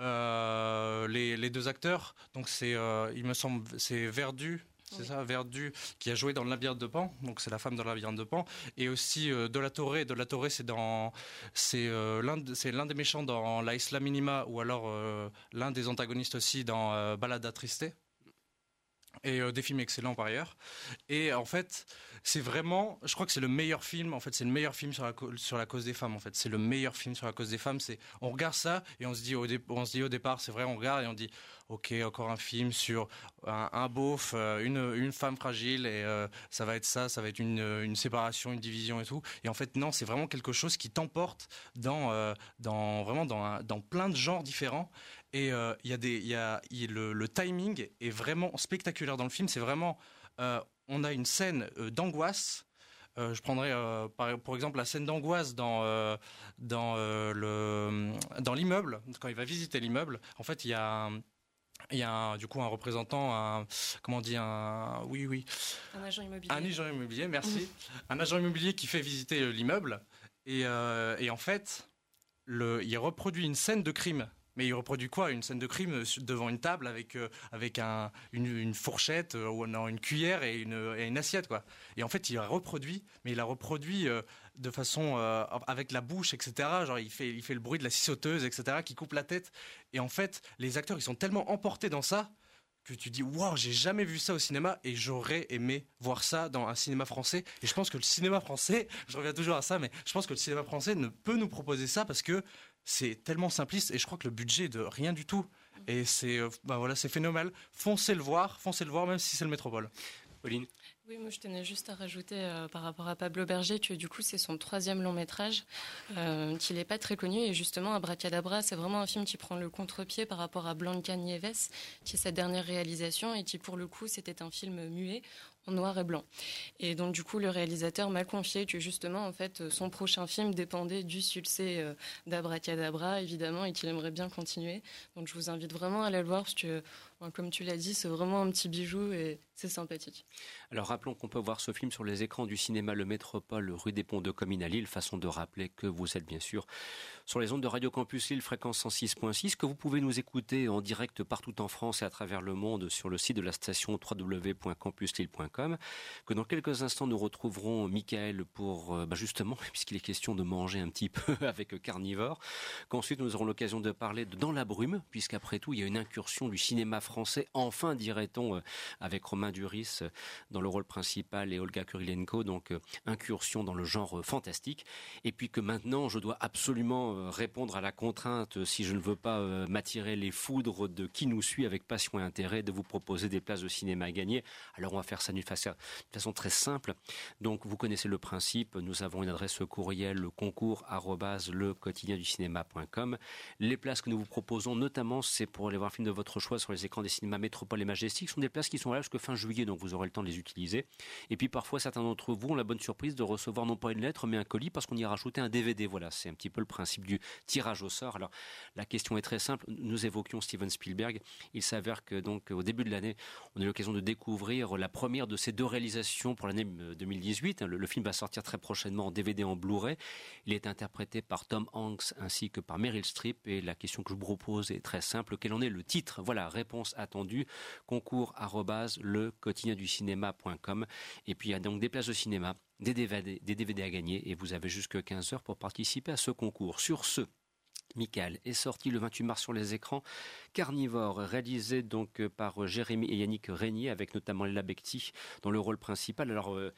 euh, les, les, deux acteurs, donc c'est, euh, il me semble, c'est Verdu c'est ça, Verdu, qui a joué dans le labyrinthe de Pan, donc c'est la femme dans le labyrinthe de Pan, et aussi euh, De la Torre. De la Torre, c'est dans, c'est euh, l'un, c'est l'un des méchants dans La Isla Minima, ou alors euh, l'un des antagonistes aussi dans Balada Triste et des films excellents par ailleurs. Et en fait, c'est vraiment, je crois que c'est le meilleur film. En fait, c'est le meilleur film sur la cause des femmes. En fait, c'est le meilleur film sur la cause des femmes. C'est, on regarde ça et on se dit au, on se dit au départ, c'est vrai, on regarde et on dit, ok, encore un film sur un, beauf, euh, une, femme fragile, et euh, ça va être ça, ça va être une, séparation, une division et tout. Et en fait, non, c'est vraiment quelque chose qui t'emporte dans, euh, vraiment dans plein de genres différents. Et il y a des, il y a, le, le, timing est vraiment spectaculaire dans le film. C'est vraiment, on a une scène d'angoisse. Euh, je prendrais euh, par, pour exemple la scène d'angoisse dans euh, dans le dans l'immeuble quand il va visiter l'immeuble. En fait, il y a il y a un, du coup un représentant, un, comment on dit, un, oui, oui. Un agent immobilier. Un agent immobilier, merci. un agent immobilier qui fait visiter l'immeuble. Et, euh, et, en fait, le, il reproduit une scène de crime. Mais il reproduit quoi? Une scène de crime euh, devant une table avec, euh, avec un, une, fourchette euh, ou non, une cuillère et une, et une, assiette, quoi. Et en fait, il a reproduit, mais il a reproduit de façon avec la bouche, etc. Genre, il fait, il fait le bruit de la scie sauteuse, etc., qui coupe la tête. Et en fait, les acteurs, ils sont tellement emportés dans ça que tu dis waouh j'ai jamais vu ça au cinéma et j'aurais aimé voir ça dans un cinéma français et je pense que le cinéma français je reviens toujours à ça mais je pense que le cinéma français ne peut nous proposer ça parce que c'est tellement simpliste et je crois que le budget est de rien du tout. Et c'est euh, bah voilà c'est phénoménal. Foncez le voir foncez le voir même si c'est le métropole. Pauline. Oui, moi je tenais juste à rajouter euh, par rapport à Pablo Berger que du coup c'est son troisième long métrage, euh, qu'il n'est pas très connu. Et justement Abracadabra c'est vraiment un film qui prend le contre-pied par rapport à Blanca Nieves, qui est sa dernière réalisation et qui pour le coup c'était un film muet en noir et blanc. Et donc du coup, le réalisateur m'a confié que justement, en fait, son prochain film dépendait du succès euh, d'Abracadabra, évidemment, et qu'il aimerait bien continuer. Donc je vous invite vraiment à aller le voir parce que, comme tu l'as dit, c'est vraiment un petit bijou et c'est sympathique. Alors rappelons qu'on peut voir ce film sur les écrans du cinéma Le Métropole, rue des Ponts de Comines à Lille, façon de rappeler que vous êtes bien sûr sur les ondes de Radio Campus Lille, fréquence 106.6, que vous pouvez nous écouter en direct partout en France et à travers le monde sur le site de la station www.campuslille.com, que dans quelques instants nous retrouverons Michael pour, euh, bah justement, puisqu'il est question de manger un petit peu avec Carnivore, qu'ensuite nous aurons l'occasion de parler de Dans la brume, puisqu'après tout il y a une incursion du cinéma français, enfin dirait-on, euh, avec Romain Duris euh, dans le rôle principal et Olga Kurilenko, donc incursion dans le genre fantastique, et puis que maintenant je dois absolument répondre à la contrainte, si je ne veux pas euh, m'attirer les foudres de qui nous suit avec passion et intérêt, de vous proposer des places de cinéma à gagner. Alors on va faire ça d'une façon très simple. Donc vous connaissez le principe, nous avons une adresse courriel, le concours le quotidien du cinéma.com. Les places que nous vous proposons, notamment, c'est pour aller voir un film de votre choix sur les écrans des cinémas Métropole et Majestic, sont des places qui sont là jusqu'à fin juillet, donc vous aurez le temps de les utiliser. Et puis parfois, certains d'entre vous ont la bonne surprise de recevoir non pas une lettre, mais un colis parce qu'on y a rajouté un DVD. Voilà, c'est un petit peu le principe du tirage au sort. Alors, la question est très simple. Nous évoquions Steven Spielberg. Il s'avère que donc au début de l'année, on a eu l'occasion de découvrir la première de ces deux réalisations pour l'année 2018. Le, le, film va sortir très prochainement en DVD en Blu-ray. Il est interprété par Tom Hanks ainsi que par Meryl Streep. Et la question que je vous propose est très simple. Quel en est le titre? Voilà, réponse attendue. Concours le quotidien du cinéma.com. Et puis il y a donc des places de cinéma des DVD, des DVD à gagner et vous avez jusque 15 heures pour participer à ce concours. Sur ce, Michael est sorti le 28 mars sur les écrans. Carnivore, réalisé donc euh, par euh, Jérémy et Yannick Régnier, avec notamment Léla Becti dans le rôle principal. Alors, euh,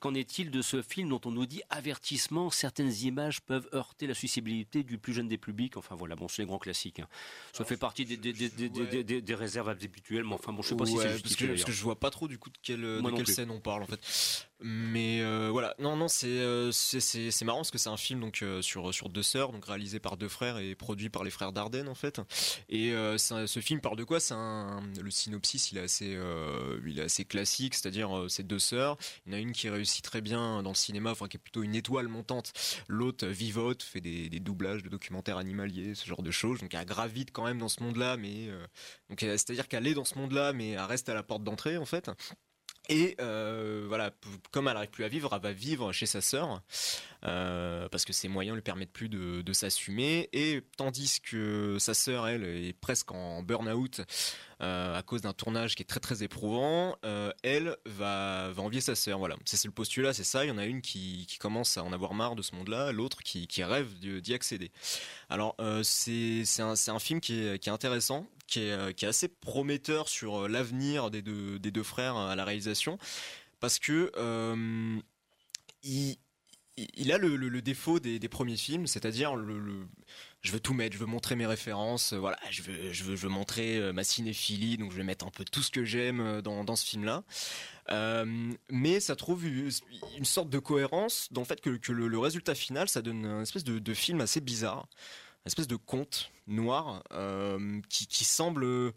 qu'en est-il de ce film dont on nous dit avertissement? Certaines images peuvent heurter la susceptibilité du plus jeune des publics. Enfin voilà, bon, c'est les grands classiques. Hein. Ça fait partie des, des, des, réserves habituelles, mais enfin bon, je sais pas si c'est parce parce que je vois pas trop du coup de quelle, de quelle scène on parle en fait. Mais voilà, non, non, c'est c'est marrant parce que c'est un film donc sur sur deux sœurs, donc réalisé par deux frères et produit par les frères Dardenne en fait. Et euh, ce film parle de quoi? C'est le synopsis, il est assez, euh, il est assez classique, c'est-à-dire euh, ces deux sœurs. Il y en a une qui réussit très bien dans le cinéma, enfin qui est plutôt une étoile montante. L'autre vivote, fait des, doublages de documentaires animaliers, ce genre de choses. Donc elle gravite quand même dans ce monde-là, mais donc c'est-à-dire qu'elle est dans ce monde-là, mais elle reste à la porte d'entrée en fait. Et euh, voilà, comme elle n'arrive plus à vivre, elle va vivre chez sa sœur euh, parce que ses moyens lui permettent plus de, s'assumer. Et tandis que sa sœur, elle, est presque en burn-out euh, à cause d'un tournage qui est très très éprouvant, elle va, envier sa sœur. Voilà, c'est le postulat, c'est ça. Il y en a une qui, commence à en avoir marre de ce monde-là, l'autre qui, rêve d'y accéder. Alors c'est un, film qui est intéressant, qui est, euh, qui est assez prometteur sur euh, l'avenir des deux, frères à la réalisation, parce que euh, il, a le, défaut des, premiers films, c'est-à-dire je veux tout mettre, je veux montrer mes références, voilà, je veux, montrer ma cinéphilie, donc je vais mettre un peu tout ce que j'aime dans, ce film-là. Euh, mais ça trouve une sorte de cohérence dans le fait que, le, résultat final, ça donne une espèce de film assez bizarre espèce de conte noir euh, qui, qui, semble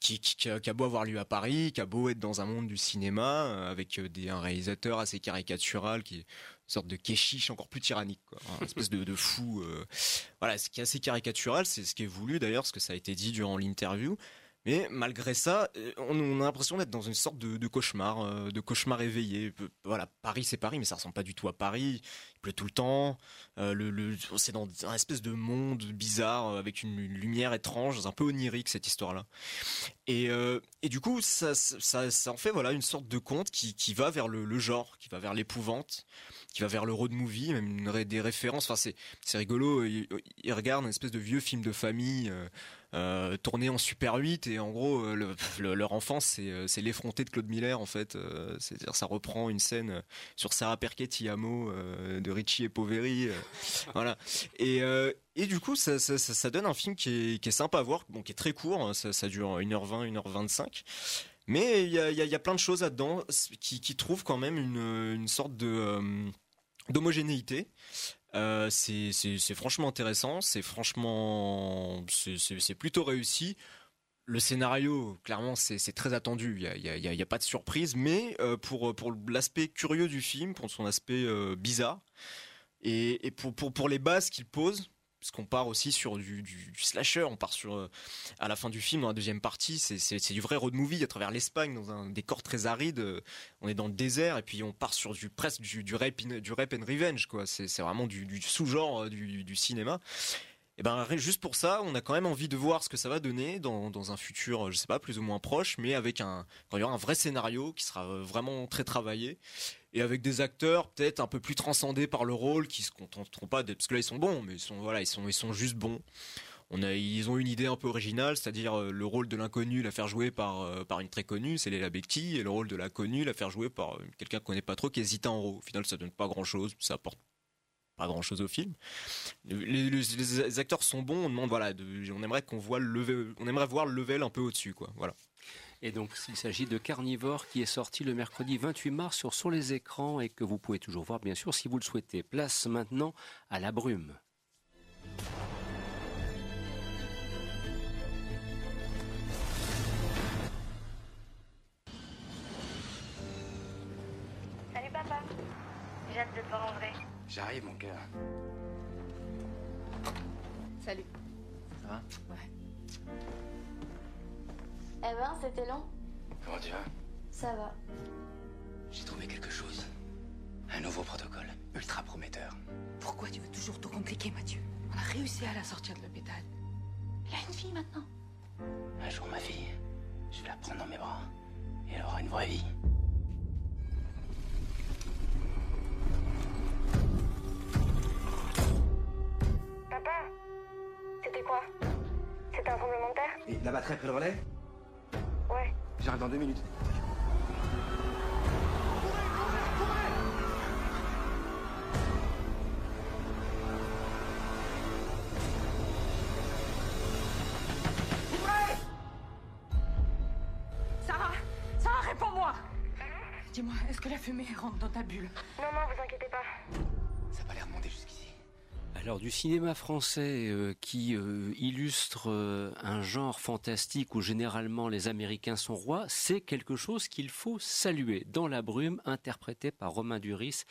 qui, qui, a, beau avoir lieu à Paris, qui a beau être dans un monde du cinéma, euh, avec euh, des, un réalisateur assez caricatural, qui est une sorte de kéchiche encore plus tyrannique, une espèce de, de fou. voilà, ce qui est assez caricatural, c'est ce qui est voulu d'ailleurs, ce que ça a été dit durant l'interview. Mais malgré ça, on, a l'impression d'être dans une sorte de, cauchemar, euh, de cauchemar éveillé. Voilà, Paris c'est Paris, mais ça ressemble pas du tout à Paris. Pleut tout le temps. Euh, le, c'est dans un espèce de monde bizarre avec une, lumière étrange, un peu onirique cette histoire-là. Et, et du coup, ça, ça, ça, en fait voilà une sorte de conte qui, qui va vers le, genre, qui va vers l'épouvante, qui va vers le road movie, même des références. Enfin, c'est rigolo. Il, il, regarde une espèce de vieux film de famille. Euh, tourné en Super 8 et en gros euh, leur enfance c'est euh, c'est l'effronté de Claude Miller en fait c'est-à-dire ça reprend une scène sur Sarah Perchetti Amo de Richie et Poveri voilà et et du coup, ça, ça, ça, donne un film qui est, qui est sympa à voir, bon, qui est très court, hein, ça, ça dure 1h20, 1h25. Mais il y a, y, a, y a, plein de choses là-dedans qui, qui trouvent quand même une, une sorte de d'homogénéité. Euh, c'est franchement intéressant, c'est franchement, c'est plutôt réussi. Le scénario, clairement, c'est très attendu. Il y a, a, pas de surprise, mais euh, pour pour l'aspect curieux du film, pour son aspect euh, bizarre, et, et pour, pour pour les bases qu'il pose, parce qu'on part aussi sur du, slasher, on part sur euh, à la fin du film dans la deuxième partie, c'est du vrai road movie à travers l'Espagne dans un décor très aride. Euh, on est dans le désert et puis on part sur du presque du, du rape, and revenge quoi. C'est vraiment du, sous-genre euh, du, cinéma. Et ben juste pour ça, on a quand même envie de voir ce que ça va donner dans, dans un futur, je sais pas, plus ou moins proche, mais avec un il y aura un vrai scénario qui sera vraiment très travaillé et avec des acteurs peut-être un peu plus transcendés par le rôle qui se contenteront pas de parce que là ils sont bons mais ils sont voilà ils sont ils sont juste bons on a, ils ont une idée un peu originale, c'est-à-dire euh, le rôle de l'inconnu, la faire jouer par euh, par une très connue, c'est Léla Becti, et le rôle de l'inconnu, la faire jouer par euh, quelqu'un qu'on connaît pas trop, qui est Zita Enro. Au final, ça donne pas grand-chose, ça apporte pas grand-chose au film. Les, acteurs sont bons, on demande voilà, on aimerait voir le level un peu au-dessus, quoi. Voilà. Et donc, il s'agit de Carnivore qui est sorti le mercredi 28 mars sur les écrans et que vous pouvez toujours voir, bien sûr, si vous le souhaitez. Place maintenant à la brume. J'arrive mon cœur. Salut. Ça va? Ouais. Eh ben, c'était long. Comment tu vas? Ça va. J'ai trouvé quelque chose. Un nouveau protocole, ultra prometteur. Pourquoi tu veux toujours tout compliquer, Mathieu? On a réussi à la sortir de l'hôpital. Il a une fille maintenant. Un jour, ma fille, je vais la prendre dans mes bras. Et elle aura une vraie vie. Et la batterie après le relais Ouais. J'arrive dans deux minutes. Sarah Sarah, réponds-moi Dis-moi, est-ce que la fumée rentre dans ta bulle? Non, non, vous inquiétez pas. Alors du cinéma français euh, qui euh, illustre euh, un genre fantastique où généralement les Américains sont rois, c'est quelque chose qu'il faut saluer. Dans la brume, interprété par Romain Duris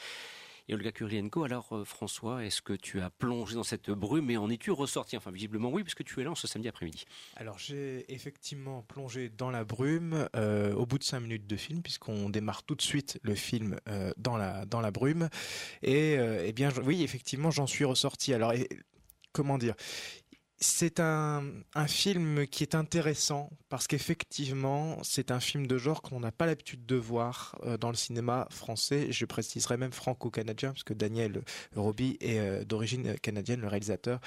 et Olga Kurilenko. Alors François, est-ce que tu as plongé dans cette brume et en es-tu ressorti? Enfin visiblement oui, puisque tu es là ce samedi après-midi. Alors j'ai effectivement plongé dans la brume euh, au bout de cinq minutes de film, puisqu'on démarre tout de suite le film euh, dans la brume. Et euh, eh bien oui, effectivement, j'en suis ressorti. Alors comment dire? C'est un, un, film qui est intéressant parce qu'effectivement, c'est un film de genre qu'on n'a pas l'habitude de voir euh, dans le cinéma français. Je préciserai même franco-canadien parce que Daniel Roby est euh, d'origine canadienne, le réalisateur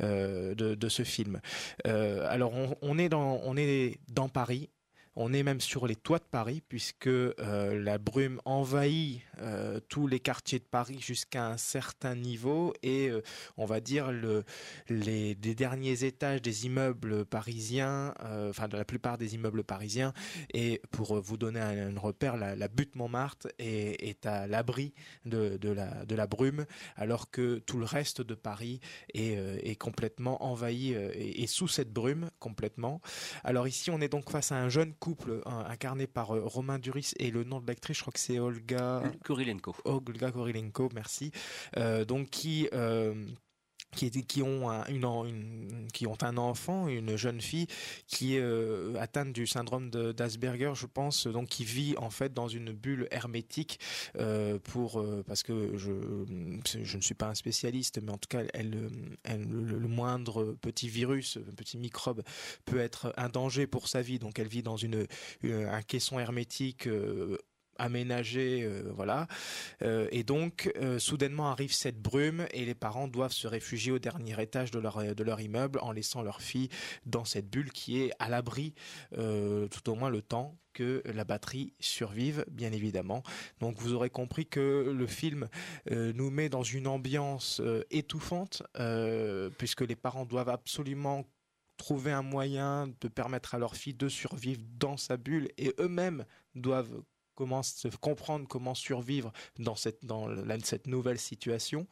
euh, de, ce film. alors, on, est dans, on est dans Paris on est même sur les toits de Paris puisque euh, la brume envahit euh, tous les quartiers de Paris jusqu'à un certain niveau et euh, on va dire le, les, derniers étages des immeubles parisiens, enfin de la plupart des immeubles parisiens. Et pour vous donner un, repère, la, butte Montmartre est, à l'abri de, la, brume alors que tout le reste de Paris est, est complètement envahi et, et sous cette brume complètement. Alors ici on est donc face à un jeune couple incarné par euh, Romain Duris et le nom de l'actrice, je crois que c'est Olga Kurilenko. Olga Kurilenko, merci. Euh, donc qui euh, qui, ont un, qui ont un enfant, une jeune fille qui est euh, atteinte du syndrome d'Asperger, je pense, donc qui vit en fait dans une bulle hermétique euh, pour euh, parce que je je ne suis pas un spécialiste, mais en tout cas, elle, le, moindre petit virus, petit microbe peut être un danger pour sa vie, donc elle vit dans une, un caisson hermétique aménagé, euh, voilà. Euh, et donc, euh, soudainement arrive cette brume et les parents doivent se réfugier au dernier étage de leur de leur immeuble en laissant leur fille dans cette bulle qui est à l'abri, tout au moins le temps que la batterie survive, bien évidemment. Donc vous aurez compris que le film nous met dans une ambiance étouffante, puisque les parents doivent absolument trouver un moyen de permettre à leur fille de survivre dans sa bulle et eux-mêmes doivent comment se comprendre comment survivre dans cette dans cette nouvelle situation.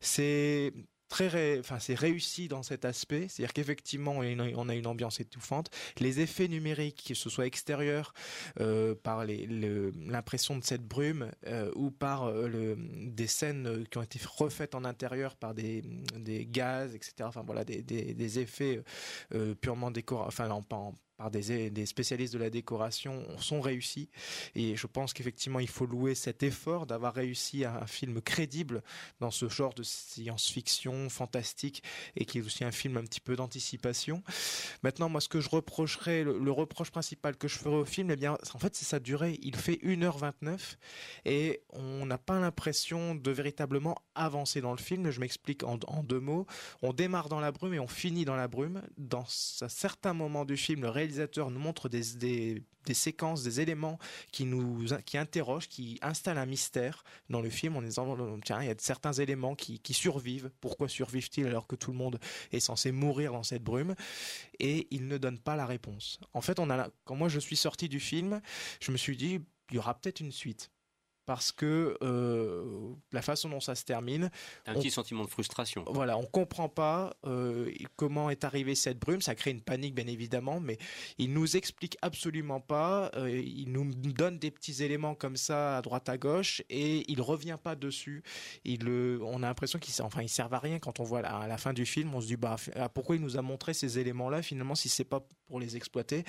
C'est très enfin c'est réussi dans cet aspect. C'est-à-dire qu'effectivement on a une ambiance étouffante. Les effets numériques que ce soit extérieurs euh, par l'impression de cette brume euh, ou par euh, des scènes qui ont été refaites en intérieur par des, gaz etc enfin voilà des, des, effets purement décor enfin en, en par des, spécialistes de la décoration sont réussis. Et je pense qu'effectivement, il faut louer cet effort d'avoir réussi à un film crédible dans ce genre de science-fiction fantastique et qui est aussi un film un petit peu d'anticipation. Maintenant, moi, ce que je reprocherais, le, reproche principal que je ferais au film, eh bien, en fait, c'est sa durée. Il fait 1h29 et on n'a pas l'impression de véritablement avancer dans le film. Je m'explique en, deux mots. On démarre dans la brume et on finit dans la brume. Dans un certain moment du film, le réalisateur nous montre des, des, séquences, des éléments qui nous qui interrogent, qui installent un mystère dans le film en disant tiens, il y a certains éléments qui, qui survivent. Pourquoi survivent-ils alors que tout le monde est censé mourir dans cette brume? Et il ne donne pas la réponse. En fait, on quand moi je suis sorti du film, je me suis dit il y aura peut-être une suite parce que euh, la façon dont ça se termine. Un petit sentiment de frustration. Voilà, on comprend pas euh, comment est arrivée cette brume. Ça crée une panique, bien évidemment, mais il nous explique absolument pas. Euh, il nous donne des petits éléments comme ça à droite à gauche et il revient pas dessus. Il, on a l'impression qu'ils, enfin, ils servent à rien quand on voit à la fin du film. On se dit bah pourquoi il nous a montré ces éléments-là finalement si c'est pas pour les exploiter?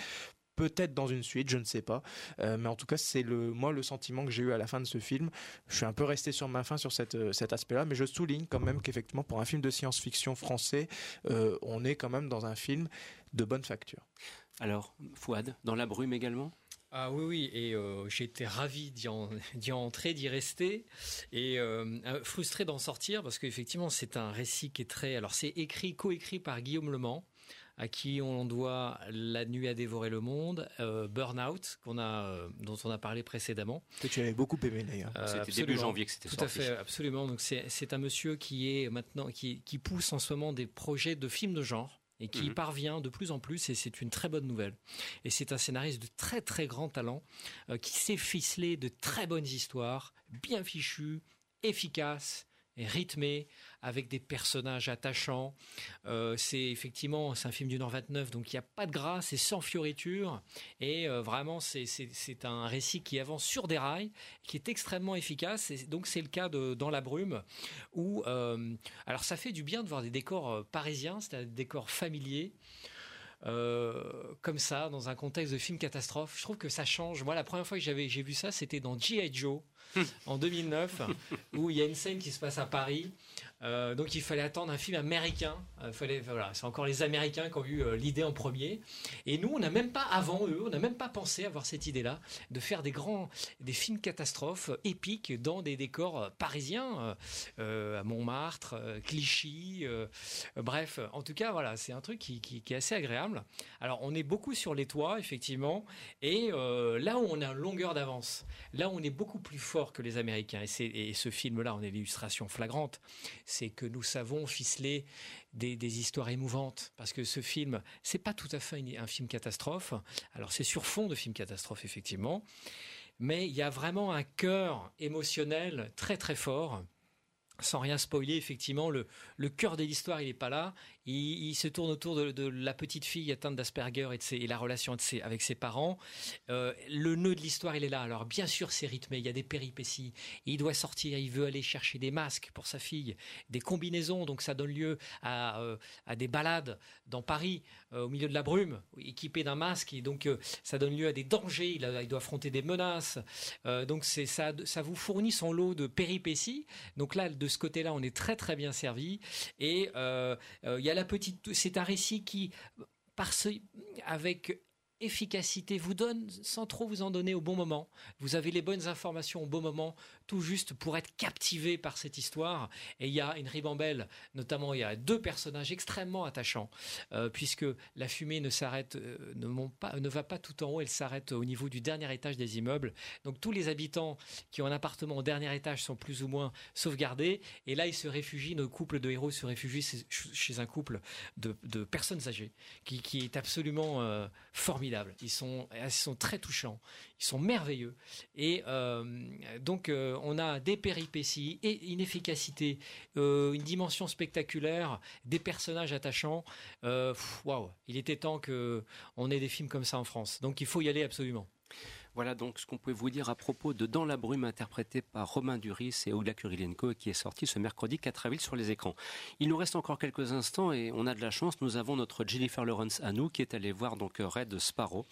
Peut-être dans une suite, je ne sais pas. Euh, mais en tout cas, c'est le moi le sentiment que j'ai eu à la fin de ce film. Je suis un peu resté sur ma fin sur cette, euh, cet aspect-là, mais je souligne quand même qu'effectivement, pour un film de science-fiction français, euh, on est quand même dans un film de bonne facture. Alors, Fouad, dans la brume également? Ah oui, oui, et euh, été ravi d'y, en, entrer, d'y rester, et euh, frustré d'en sortir, parce qu'effectivement, c'est un récit qui est très... Alors, c'est écrit, coécrit par Guillaume Le Mans, à qui on doit La nuit à dévorer le monde, euh, Burnout, qu'on a, euh, dont on a parlé précédemment. Que tu avais beaucoup aimé d'ailleurs. Euh, c'était début janvier que c'était sorti. Tout à fait, absolument. Donc c'est un monsieur qui est maintenant qui, qui pousse en ce moment des projets de films de genre et qui mhm. parvient de plus en plus, et c'est une très bonne nouvelle. Et c'est un scénariste de très très grand talent, euh, qui sait ficeler de très bonnes histoires, bien fichues, efficaces, rythmé, avec des personnages attachants. Euh, c'est effectivement, c'est un film du Nord 29, donc il n'y a pas de gras, c'est sans fioriture, et euh, vraiment c'est un récit qui avance sur des rails, qui est extrêmement efficace. Et donc c'est le cas de Dans la brume, où euh, alors ça fait du bien de voir des décors parisiens, c'est-à-dire des décors familiers. Comme ça, dans un contexte de film catastrophe. Je trouve que ça change. Moi, la première fois que j'avais j'ai vu ça, c'était dans G.I. Joe en 2009, où il y a une scène qui se passe à Paris euh, donc il fallait attendre un film américain. Euh, fallait, voilà, c'est encore les Américains qui ont eu euh, l'idée en premier. Et nous, on n'a même pas, avant eux, on n'a même pas pensé avoir cette idée-là de faire des grands, des films catastrophes épiques dans des décors parisiens, à Montmartre, Clichy. bref, en tout cas, voilà, c'est un truc qui, qui, est assez agréable. Alors, on est beaucoup sur les toits, effectivement, et là où on a une longueur d'avance, là où on est beaucoup plus fort que les Américains, et, et ce film-là, on est l'illustration flagrante c'est que nous savons ficeler des, histoires émouvantes. Parce que ce film, c'est pas tout à fait un film catastrophe. Alors c'est sur fond de film catastrophe, effectivement. Mais il y a vraiment un cœur émotionnel très très fort sans rien spoiler, effectivement, le, le cœur de l'histoire, il n'est pas là. Il, se tourne autour de, la petite fille atteinte d'Asperger et, la relation avec ses parents. Euh, le nœud de l'histoire, il est là. Alors bien sûr, c'est rythmé. Il y a des péripéties. Il doit sortir. Il veut aller chercher des masques pour sa fille, des combinaisons. Donc ça donne lieu à, euh, des balades dans Paris au milieu de la brume, équipé d'un masque. Et donc ça donne lieu à des dangers. Il, il doit affronter des menaces. donc ça, ça vous fournit son lot de péripéties. Donc là, de ce côté-là, on est très très bien servi. Et euh, euh, il la petite, c'est un récit qui, par avec efficacité vous donne sans trop vous en donner au bon moment. Vous avez les bonnes informations au bon moment, tout juste pour être captivé par cette histoire. Et il y a une ribambelle, notamment il y a deux personnages extrêmement attachants, euh, puisque la fumée ne s'arrête, euh, ne, monte pas, ne va pas tout en haut, elle s'arrête au niveau du dernier étage des immeubles. Donc tous les habitants qui ont un appartement au dernier étage sont plus ou moins sauvegardés. Et là, ils se réfugient, nos couples de héros se réfugient chez un couple de, personnes âgées, qui, est absolument euh, formidable ils sont, ils sont très touchants. Ils sont merveilleux. Et euh, donc, euh, on a des péripéties et une efficacité, euh, une dimension spectaculaire, des personnages attachants. Waouh Il était temps qu'on ait des films comme ça en France. Donc, il faut y aller absolument. Voilà donc ce qu'on peut vous dire à propos de Dans la brume interprété par Romain Duris et Oula Kurilenko qui est sorti ce mercredi 4 avril sur les écrans. Il nous reste encore quelques instants et on a de la chance, nous avons notre Jennifer Lawrence à nous qui est allée voir donc Red Sparrow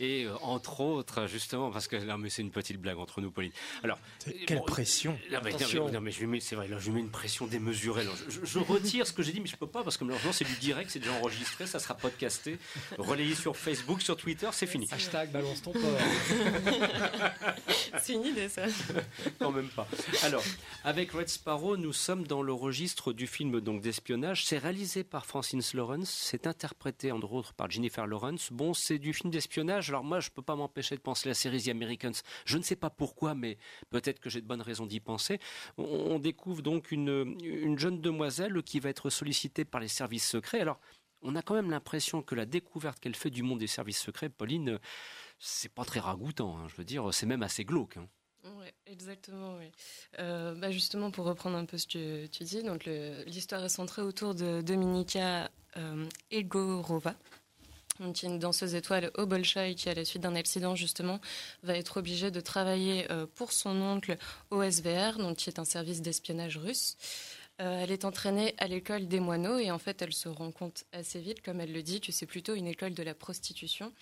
et euh, entre autres justement parce que là mais c'est une petite blague entre nous Pauline. Alors quelle pression non, mais, non, mais, je lui mets c'est vrai là je lui mets une pression démesurée. je, retire ce que j'ai dit mais je peux pas parce que malheureusement c'est du direct, c'est déjà enregistré, ça sera podcasté, relayé sur Facebook, sur Twitter, c'est fini. Hashtag balance ton port. C'est une idée, ça. Quand même pas. Alors, avec Red Sparrow, nous sommes dans le registre du film donc d'espionnage. C'est réalisé par Francis Lawrence. C'est interprété, entre autres, par Jennifer Lawrence. Bon, c'est du film d'espionnage. Alors moi, je peux pas m'empêcher de penser à la série The Americans. Je ne sais pas pourquoi, mais peut-être que j'ai de bonnes raisons d'y penser. On, découvre donc une jeune demoiselle qui va être sollicitée par les services secrets. Alors, on a quand même l'impression que la découverte qu'elle fait du monde des services secrets, Pauline, c'est pas très ragoûtant. Hein, je veux dire, c'est même assez glauque. Hein. Exactement. Oui. Euh, bah justement, pour reprendre un peu ce que tu dis, donc l'histoire est centrée autour de Dominika euh, Egorova, qui est une danseuse étoile au Bolshoi qui, à la suite d'un accident, justement, va être obligée de travailler euh, pour son oncle au SVR, donc qui est un service d'espionnage russe. Elle est entraînée à l'école des moineaux et en fait, elle se rend compte assez vite, comme elle le dit, que c'est plutôt une école de la prostitution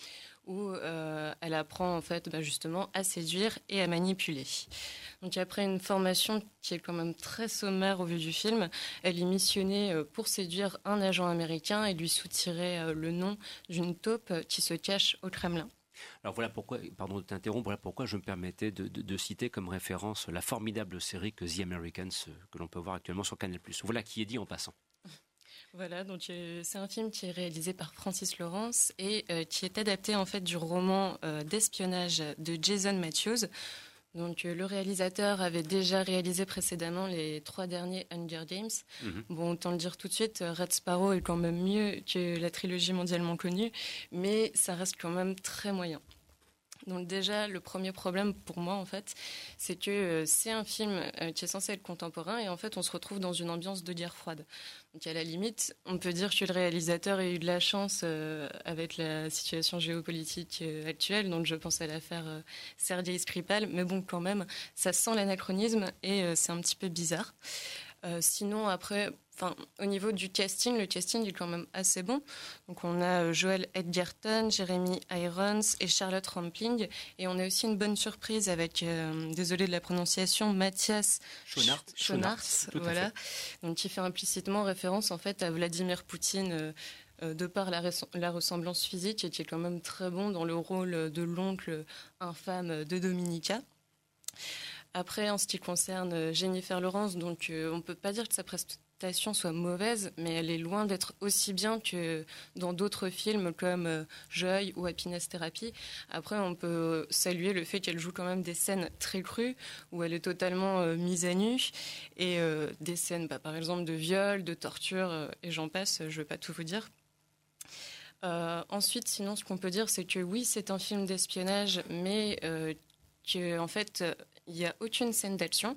où euh, elle apprend en fait bah, justement à séduire et à manipuler. Donc après une formation qui est quand même très sommaire au vu du film, elle est missionnée euh, pour séduire un agent américain et lui soutirer le nom d'une taupe qui se cache au Kremlin. Alors voilà pourquoi, pardon de t'interrompre, voilà pourquoi je me permettais de, citer comme référence la formidable série que The Americans, euh, que l'on peut voir actuellement sur Canal+. Voilà qui est dit en passant. Voilà, donc euh, c'est un film qui est réalisé par Francis Lawrence et euh, qui est adapté en fait du roman d'espionnage de Jason Matthews. Donc le réalisateur avait déjà réalisé précédemment les trois derniers Hunger Games. Mhm. Bon, autant le dire tout de suite, Red Sparrow est quand même mieux que la trilogie mondialement connue, mais ça reste quand même très moyen. Donc déjà, le premier problème pour moi, en fait, c'est que euh, c'est un film euh, qui est censé être contemporain et en fait, on se retrouve dans une ambiance de guerre froide. Donc à la limite, on peut dire que le réalisateur a eu de la chance euh, avec la situation géopolitique actuelle. Donc je pense à l'affaire Sergei Skripal, mais bon, quand même, ça sent l'anachronisme et c'est un petit peu bizarre. sinon, après, Enfin, au niveau du casting, le casting est quand même assez bon. Donc, on a euh, Joel Edgerton, Jeremy Irons et Charlotte Rampling. Et on a aussi une bonne surprise avec, euh, désolé de la prononciation, Mathias Schonart. voilà. Donc, qui fait implicitement référence en fait à Vladimir Poutine. Euh, de par la, la, ressemblance physique et qui est quand même très bon dans le rôle de l'oncle infâme de Dominica. Après, en ce qui concerne Jennifer Lawrence, donc on peut pas dire que ça soit mauvaise, mais elle est loin d'être aussi bien que dans d'autres films comme euh, Joy ou Happiness Therapy. Après, on peut saluer le fait qu'elle joue quand même des scènes très crues, où elle est totalement euh, mise à nu, et euh, des scènes, bah, par exemple, de viol, de torture, et j'en passe, je ne vais pas tout vous dire. ensuite, sinon, ce qu'on peut dire, c'est que oui, c'est un film d'espionnage, mais que en fait euh, il n'y a aucune scène d'action.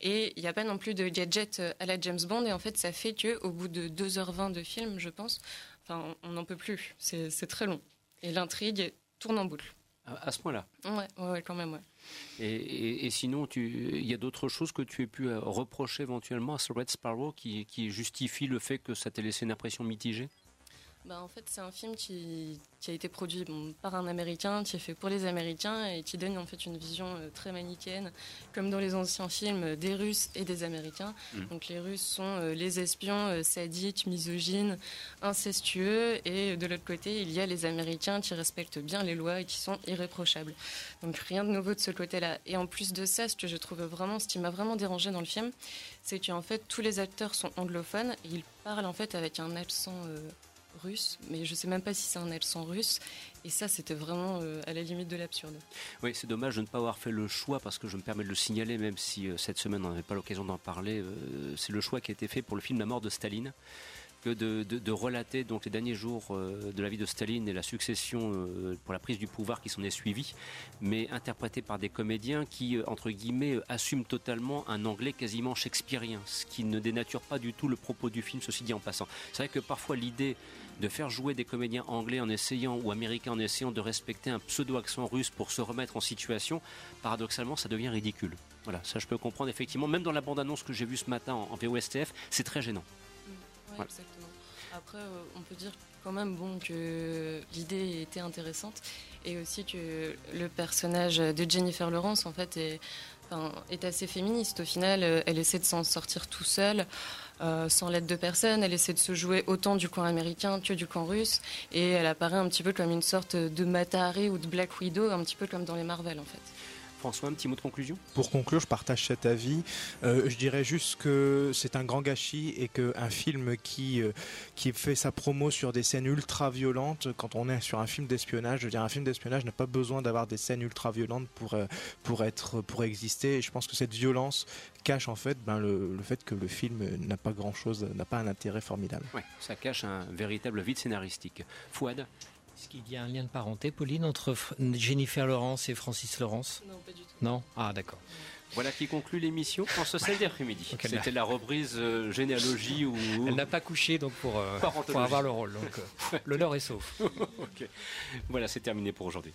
Et il n'y a pas non plus de gadget euh, à la James Bond. Et en fait ça fait que au bout de 2h20 de film je pense enfin on n'en peut plus. C'est très long. Et l'intrigue tourne en boucle. À, à ce point-là. ouais ouais, ouais, quand même ouais. Et, et- et sinon, tu- il y a d'autres choses que tu aies pu euh, reprocher éventuellement à ce Red Sparrow qui, qui justifie le fait que ça t'ait laissé une impression mitigée? Bah, en fait, c'est un film qui, qui a été produit bon, par un Américain, qui est fait pour les Américains et qui donne en fait une vision euh, très manichéenne, comme dans les anciens films, euh, des Russes et des Américains. Mm. Donc les Russes sont euh, les espions sadiques, misogynes, incestueux, et de l'autre côté, il y a les Américains qui respectent bien les lois et qui sont irréprochables. Donc rien de nouveau de ce côté-là. Et en plus de ça, ce que je trouve vraiment, ce qui m'a vraiment dérangé dans le film, c'est qu'en fait tous les acteurs sont anglophones et ils parlent en fait avec un accent euh, russe, mais je sais même pas si c'est un accent russe. Et ça, c'était vraiment euh, à la limite de l'absurde. Oui, c'est dommage de ne pas avoir fait le choix, parce que je me permets de le signaler, même si euh, cette semaine on n'avait pas l'occasion d'en parler. euh, c'est le choix qui a été fait pour le film La mort de Staline, que de, relater donc les derniers jours de la vie de Staline et la succession pour la prise du pouvoir qui s'en est suivie, mais interprété par des comédiens qui, entre guillemets, assument totalement un anglais quasiment shakespearien, ce qui ne dénature pas du tout le propos du film, ceci dit en passant. C'est vrai que parfois l'idée de faire jouer des comédiens anglais en essayant ou américains en essayant de respecter un pseudo-accent russe pour se remettre en situation, paradoxalement, ça devient ridicule. Voilà, ça je peux comprendre effectivement. Même dans la bande-annonce que j'ai vue ce matin en, en VOSTF, c'est très gênant. Ouais, Voilà. exactement. Après, euh, on peut dire quand même bon que l'idée était intéressante et aussi que le personnage de Jennifer Lawrence en fait est, enfin, est assez féministe. Au final, euh, elle essaie de s'en sortir tout seule. Euh, sans l'aide de personne, elle essaie de se jouer autant du camp américain que du camp russe, et elle apparaît un petit peu comme une sorte de Mata Hari ou de Black Widow, un petit peu comme dans les Marvel en fait. François, un petit mot de conclusion? Pour conclure, je partage cet avis. Euh, je dirais juste que c'est un grand gâchis et qu'un film qui, euh, qui fait sa promo sur des scènes ultra violentes, quand on est sur un film d'espionnage, je veux dire, un film d'espionnage n'a pas besoin d'avoir des scènes ultra violentes pour, euh, pour, être, pour exister. Et je pense que cette violence cache en fait ben, le, le fait que le film n'a pas grand chose, n'a pas un intérêt formidable. Ouais, ça cache un véritable vide scénaristique. Fouad? Est-ce qu'il y a un lien de parenté, Pauline, entre Jennifer Lawrence et Francis Lawrence Non, pas du tout. Non? Ah, d'accord. Voilà qui conclut l'émission en ce samedi après-midi. Donc elle a- C'était la reprise euh, généalogie ou. Elle n'a pas couché donc pour, euh, pour avoir le rôle. Donc euh, l'honneur est sauf. Voilà, c'est terminé pour aujourd'hui.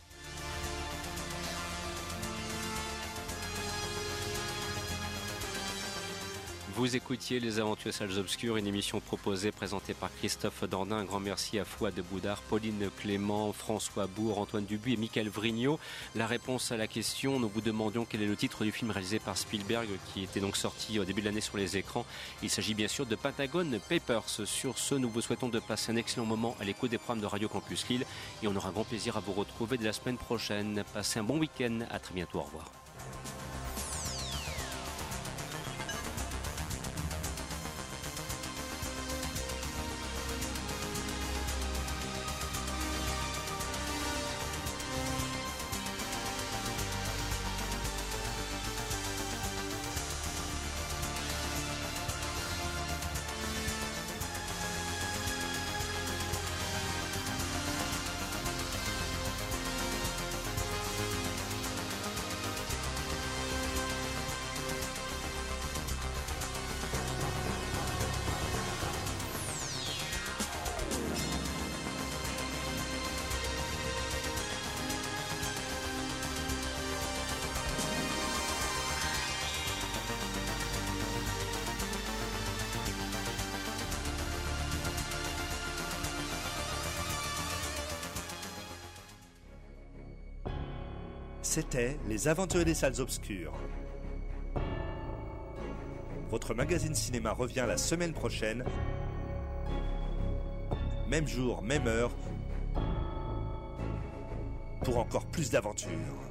Vous écoutiez Les Aventures Salles Obscures, une émission proposée, présentée par Christophe Dordain. Un grand merci à Fouad de Boudard, Pauline Clément, François Bourg, Antoine Dubuis et Michael Vrignot. La réponse à la question, nous vous demandions quel est le titre du film réalisé par Spielberg, qui était donc sorti au début de l'année sur les écrans. Il s'agit bien sûr de Pentagon Papers. Sur ce, nous vous souhaitons de passer un excellent moment à l'écoute des programmes de Radio Campus Lille et on aura grand plaisir à vous retrouver dès la semaine prochaine. Passez un bon week-end. À très bientôt. Au revoir. C'était Les Aventuriers des Salles Obscures. Votre magazine cinéma revient la semaine prochaine. Même jour, même heure. Pour encore plus d'aventures.